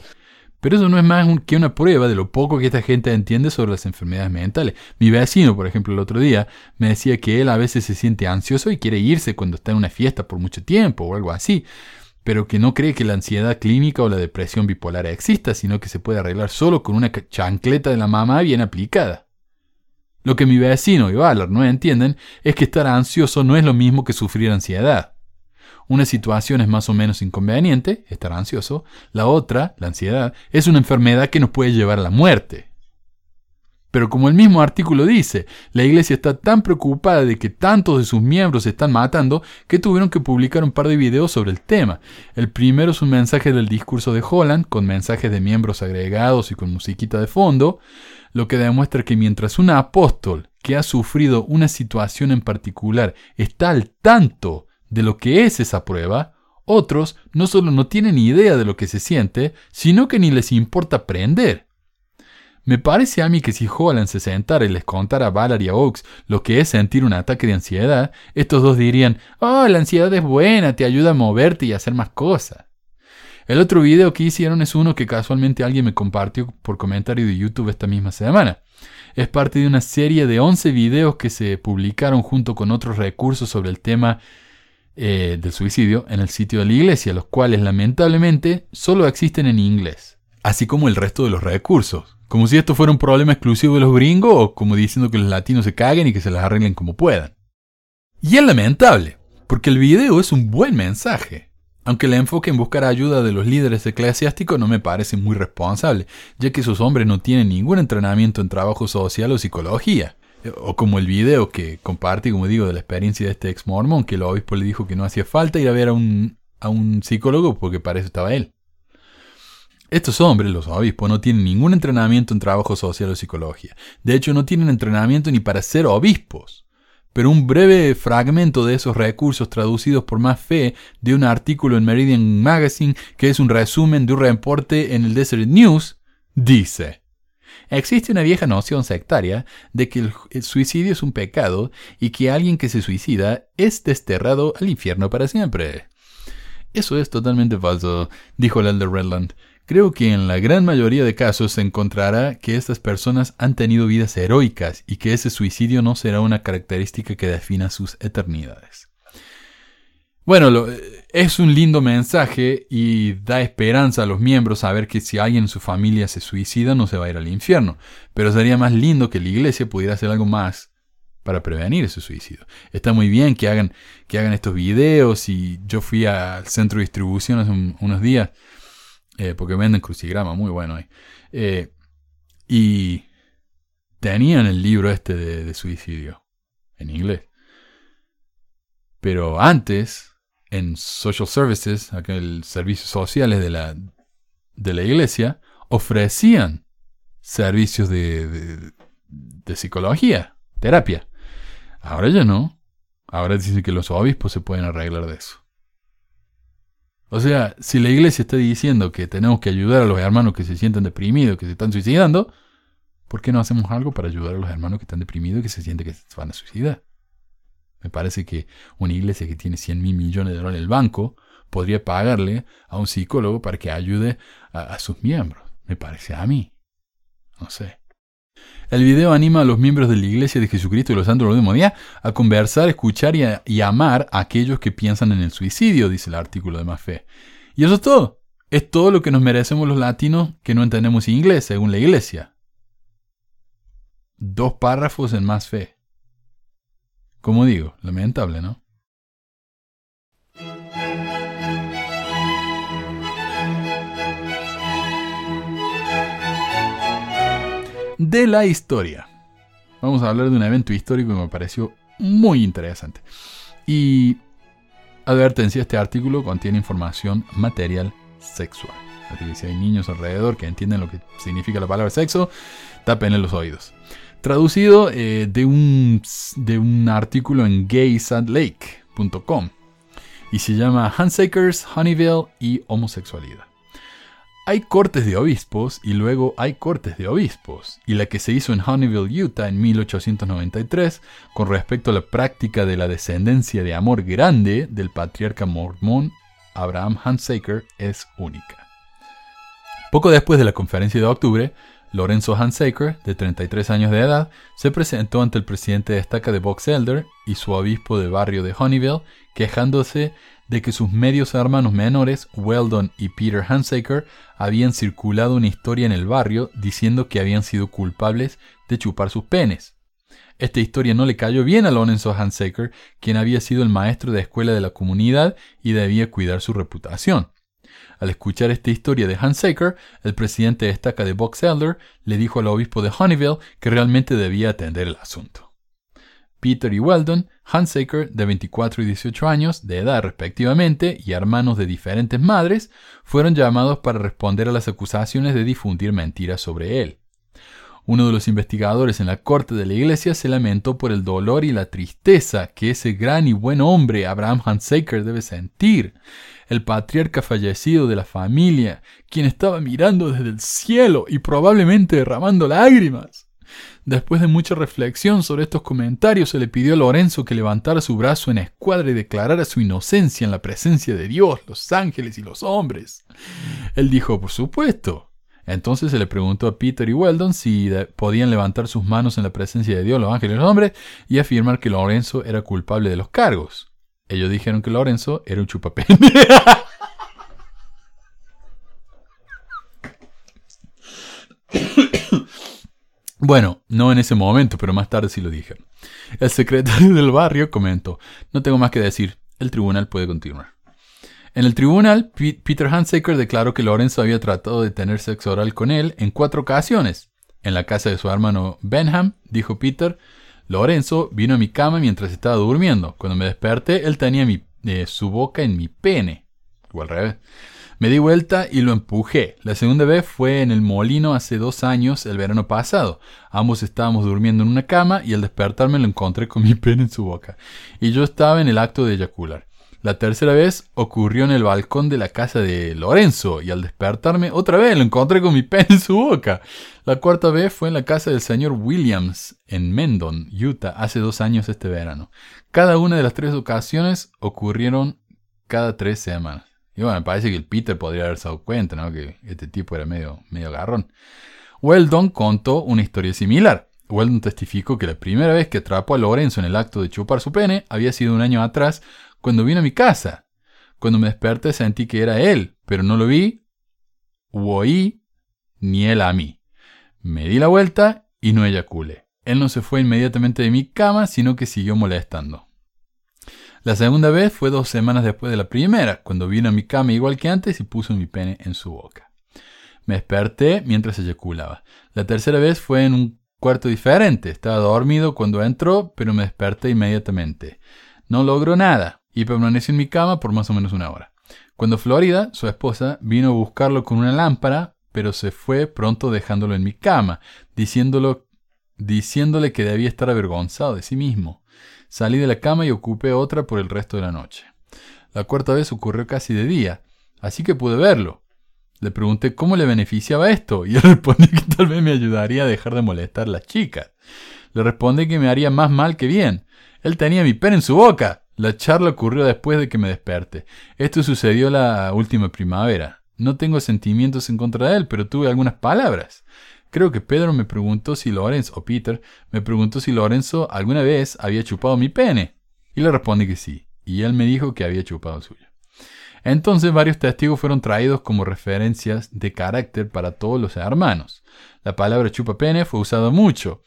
[SPEAKER 2] Pero eso no es más que una prueba de lo poco que esta gente entiende sobre las enfermedades mentales. Mi vecino, por ejemplo, el otro día me decía que él a veces se siente ansioso y quiere irse cuando está en una fiesta por mucho tiempo o algo así, pero que no cree que la ansiedad clínica o la depresión bipolar exista, sino que se puede arreglar solo con una chancleta de la mamá bien aplicada. Lo que mi vecino y Ballard no entienden es que estar ansioso no es lo mismo que sufrir ansiedad. Una situación es más o menos inconveniente, estar ansioso. La otra, la ansiedad, es una enfermedad que nos puede llevar a la muerte. Pero como el mismo artículo dice, la iglesia está tan preocupada de que tantos de sus miembros se están matando que tuvieron que publicar un par de videos sobre el tema. El primero es un mensaje del discurso de Holland, con mensajes de miembros agregados y con musiquita de fondo, lo que demuestra que mientras un apóstol que ha sufrido una situación en particular está al tanto de lo que es esa prueba, otros no solo no tienen idea de lo que se siente, sino que ni les importa aprender. Me parece a mí que si Holland se sentara y les contara a a Oaks lo que es sentir un ataque de ansiedad, estos dos dirían, oh, la ansiedad es buena, te ayuda a moverte y a hacer más cosas. El otro video que hicieron es uno que casualmente alguien me compartió por comentario de YouTube esta misma semana. Es parte de una serie de 11 videos que se publicaron junto con otros recursos sobre el tema eh, del suicidio en el sitio de la iglesia, los cuales lamentablemente solo existen en inglés, así como el resto de los recursos. Como si esto fuera un problema exclusivo de los gringos o como diciendo que los latinos se caguen y que se las arreglen como puedan. Y es lamentable, porque el video es un buen mensaje, aunque el enfoque en buscar ayuda de los líderes eclesiásticos no me parece muy responsable, ya que esos hombres no tienen ningún entrenamiento en trabajo social o psicología. O como el video que comparte, como digo, de la experiencia de este ex mormón, que el obispo le dijo que no hacía falta ir a ver a un, a un psicólogo porque para eso estaba él. Estos hombres, los obispos, no tienen ningún entrenamiento en trabajo social o psicología. De hecho, no tienen entrenamiento ni para ser obispos. Pero un breve fragmento de esos recursos traducidos por más fe de un artículo en Meridian Magazine, que es un resumen de un reporte en el Desert News, dice, Existe una vieja noción sectaria de que el suicidio es un pecado y que alguien que se suicida es desterrado al infierno para siempre. Eso es totalmente falso, dijo el Elder Redland. Creo que en la gran mayoría de casos se encontrará que estas personas han tenido vidas heroicas y que ese suicidio no será una característica que defina sus eternidades. Bueno, es un lindo mensaje y da esperanza a los miembros saber que si alguien en su familia se suicida no se va a ir al infierno, pero sería más lindo que la iglesia pudiera hacer algo más para prevenir ese suicidio. Está muy bien que hagan, que hagan estos videos y yo fui al centro de distribución hace unos días, eh, porque venden crucigrama, muy bueno ahí. Eh, y tenían el libro este de suicidio en inglés. Pero antes en social services, aquel servicios sociales de la, de la iglesia, ofrecían servicios de, de, psicología, terapia. Ahora ya no. Ahora dicen que los obispos se pueden arreglar de eso. O sea, si la iglesia está diciendo que tenemos que ayudar a los hermanos que se sienten deprimidos, que se están suicidando, ¿por qué no hacemos algo para ayudar a los hermanos que están deprimidos y que se sienten que se van a suicidar? Me parece que una iglesia que tiene 100 mil millones de dólares en el banco podría pagarle a un psicólogo para que ayude a, sus miembros. Me parece a mí. No sé. El video anima a los miembros de la Iglesia de Jesucristo y los santos de día a conversar, escuchar y, y, amar a aquellos que piensan en el suicidio, dice el artículo de Más Fe. Y eso es todo. Es todo lo que nos merecemos los latinos que no entendemos inglés, según la Iglesia. Dos párrafos en Más Fe. Como digo, lamentable, ¿no? De la historia. Vamos a hablar de un evento histórico que me pareció muy interesante. Y advertencia, este artículo contiene información material sexual. Así que si hay niños alrededor que entienden lo que significa la palabra sexo, tapen los oídos traducido eh, de, un, de un artículo en gaysadlake.com y se llama Handsakers, Honeyville y homosexualidad. Hay cortes de obispos y luego hay cortes de obispos, y la que se hizo en Honeyville, Utah en 1893 con respecto a la práctica de la descendencia de amor grande del patriarca mormón Abraham Handsaker es única. Poco después de la conferencia de octubre, Lorenzo Hansaker, de 33 años de edad, se presentó ante el presidente de estaca de Box Elder y su obispo de barrio de Honeyville, quejándose de que sus medios hermanos menores, Weldon y Peter Hansaker, habían circulado una historia en el barrio diciendo que habían sido culpables de chupar sus penes. Esta historia no le cayó bien a Lorenzo Hansaker, quien había sido el maestro de escuela de la comunidad y debía cuidar su reputación. Al escuchar esta historia de Hansaker, el presidente de estaca de Box Elder le dijo al obispo de Honeyville que realmente debía atender el asunto. Peter y Weldon, Hansaker, de 24 y 18 años de edad respectivamente, y hermanos de diferentes madres, fueron llamados para responder a las acusaciones de difundir mentiras sobre él. Uno de los investigadores en la corte de la iglesia se lamentó por el dolor y la tristeza que ese gran y buen hombre, Abraham Hansaker, debe sentir el patriarca fallecido de la familia, quien estaba mirando desde el cielo y probablemente derramando lágrimas. Después de mucha reflexión sobre estos comentarios, se le pidió a Lorenzo que levantara su brazo en escuadra y declarara su inocencia en la presencia de Dios, los ángeles y los hombres. Él dijo, por supuesto. Entonces se le preguntó a Peter y Weldon si podían levantar sus manos en la presencia de Dios, los ángeles y los hombres, y afirmar que Lorenzo era culpable de los cargos. Ellos dijeron que Lorenzo era un chupapén. bueno, no en ese momento, pero más tarde sí lo dijeron. El secretario del barrio comentó, no tengo más que decir, el tribunal puede continuar. En el tribunal, Peter Hansaker declaró que Lorenzo había tratado de tener sexo oral con él en cuatro ocasiones. En la casa de su hermano Benham, dijo Peter, Lorenzo vino a mi cama mientras estaba durmiendo. Cuando me desperté, él tenía eh, su boca en mi pene. O al revés. Me di vuelta y lo empujé. La segunda vez fue en el molino hace dos años, el verano pasado. Ambos estábamos durmiendo en una cama y al despertarme lo encontré con mi pene en su boca. Y yo estaba en el acto de eyacular. La tercera vez ocurrió en el balcón de la casa de Lorenzo y al despertarme otra vez lo encontré con mi pene en su boca. La cuarta vez fue en la casa del señor Williams en Mendon, Utah, hace dos años este verano. Cada una de las tres ocasiones ocurrieron cada tres semanas. Y bueno, me parece que el Peter podría haberse dado cuenta, ¿no? Que este tipo era medio, medio garrón. Weldon contó una historia similar. Weldon testificó que la primera vez que atrapó a Lorenzo en el acto de chupar su pene había sido un año atrás, cuando vino a mi casa. Cuando me desperté sentí que era él, pero no lo vi, u oí, ni él a mí. Me di la vuelta y no eyaculé. Él no se fue inmediatamente de mi cama, sino que siguió molestando. La segunda vez fue dos semanas después de la primera, cuando vino a mi cama igual que antes y puso mi pene en su boca. Me desperté mientras eyaculaba. La tercera vez fue en un cuarto diferente. Estaba dormido cuando entró, pero me desperté inmediatamente. No logró nada y permaneció en mi cama por más o menos una hora. Cuando Florida, su esposa, vino a buscarlo con una lámpara, pero se fue pronto dejándolo en mi cama, diciéndolo, diciéndole que debía estar avergonzado de sí mismo. Salí de la cama y ocupé otra por el resto de la noche. La cuarta vez ocurrió casi de día, así que pude verlo. Le pregunté cómo le beneficiaba esto y él respondió que tal vez me ayudaría a dejar de molestar a las chicas. Le respondí que me haría más mal que bien. Él tenía mi pene en su boca. La charla ocurrió después de que me desperte. Esto sucedió la última primavera. No tengo sentimientos en contra de él, pero tuve algunas palabras. Creo que Pedro me preguntó si Lorenzo, o Peter, me preguntó si Lorenzo alguna vez había chupado mi pene. Y le respondí que sí. Y él me dijo que había chupado el suyo. Entonces varios testigos fueron traídos como referencias de carácter para todos los hermanos. La palabra chupapene fue usada mucho,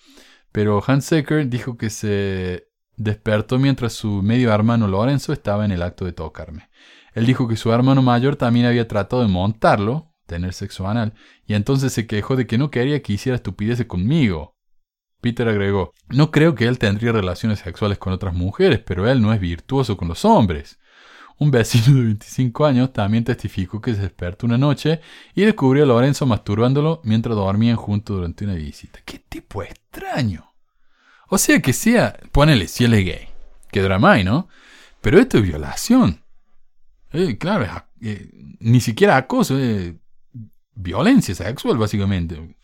[SPEAKER 2] pero Hans Secker dijo que se despertó mientras su medio hermano Lorenzo estaba en el acto de tocarme. Él dijo que su hermano mayor también había tratado de montarlo, tener sexo anal, y entonces se quejó de que no quería que hiciera estupideces conmigo. Peter agregó, no creo que él tendría relaciones sexuales con otras mujeres, pero él no es virtuoso con los hombres. Un vecino de 25 años también testificó que se despertó una noche y descubrió a Lorenzo masturbándolo mientras dormían juntos durante una visita. ¡Qué tipo extraño! O sea que sea, ponele si él es gay. Qué drama hay, ¿no? Pero esto es violación. Eh, claro, eh, ni siquiera acoso, es violencia sexual, básicamente.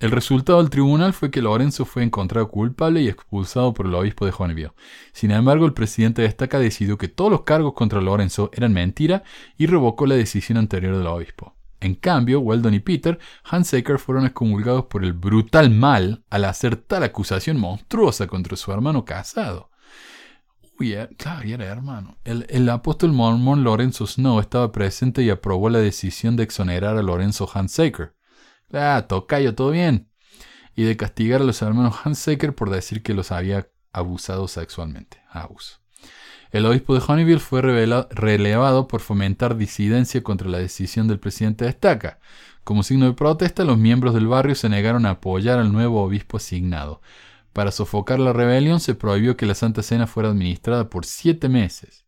[SPEAKER 2] El resultado del tribunal fue que Lorenzo fue encontrado culpable y expulsado por el obispo de Joinville. Sin embargo, el presidente de estaca decidió que todos los cargos contra Lorenzo eran mentira y revocó la decisión anterior del obispo. En cambio, Weldon y Peter Hansaker fueron excomulgados por el brutal mal al hacer tal acusación monstruosa contra su hermano casado. Uy, eh, claro, y era hermano. El, apóstol mormón Lorenzo Snow estaba presente y aprobó la decisión de exonerar a Lorenzo Hansaker. Ah, tocayo, todo bien. Y de castigar a los hermanos Hansecker por decir que los había abusado sexualmente. Abuso. El obispo de Honeyville fue relevado por fomentar disidencia contra la decisión del presidente de Estaca. Como signo de protesta, los miembros del barrio se negaron a apoyar al nuevo obispo asignado. Para sofocar la rebelión se prohibió que la Santa Cena fuera administrada por siete meses.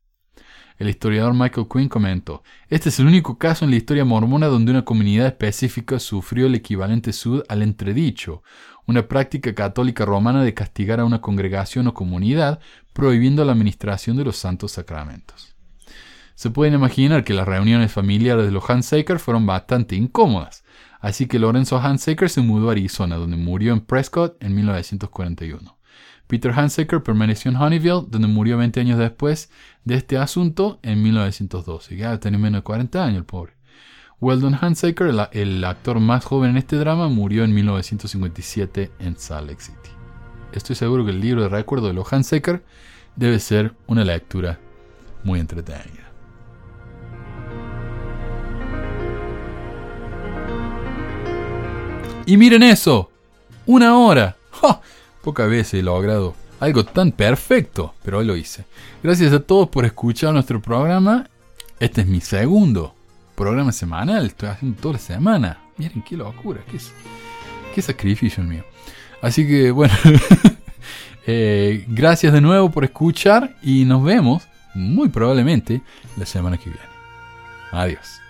[SPEAKER 2] El historiador Michael Quinn comentó, este es el único caso en la historia mormona donde una comunidad específica sufrió el equivalente sud al entredicho, una práctica católica romana de castigar a una congregación o comunidad prohibiendo la administración de los santos sacramentos. Se pueden imaginar que las reuniones familiares de los Hansaker fueron bastante incómodas, así que Lorenzo Hansaker se mudó a Arizona, donde murió en Prescott en 1941. Peter Hansaker permaneció en Honeyville, donde murió 20 años después de este asunto en 1912. Ya tenía menos de 40 años el pobre. Weldon Hansaker, el, actor más joven en este drama, murió en 1957 en Salt Lake City. Estoy seguro que el libro de recuerdo de los Hansaker debe ser una lectura muy entretenida. Y miren eso, una hora. Pocas veces he logrado algo tan perfecto, pero hoy lo hice. Gracias a todos por escuchar nuestro programa. Este es mi segundo programa semanal. Estoy haciendo toda la semana. Miren qué locura, qué, sacrificio mío. Así que bueno, eh, gracias de nuevo por escuchar y nos vemos muy probablemente la semana que viene. Adiós.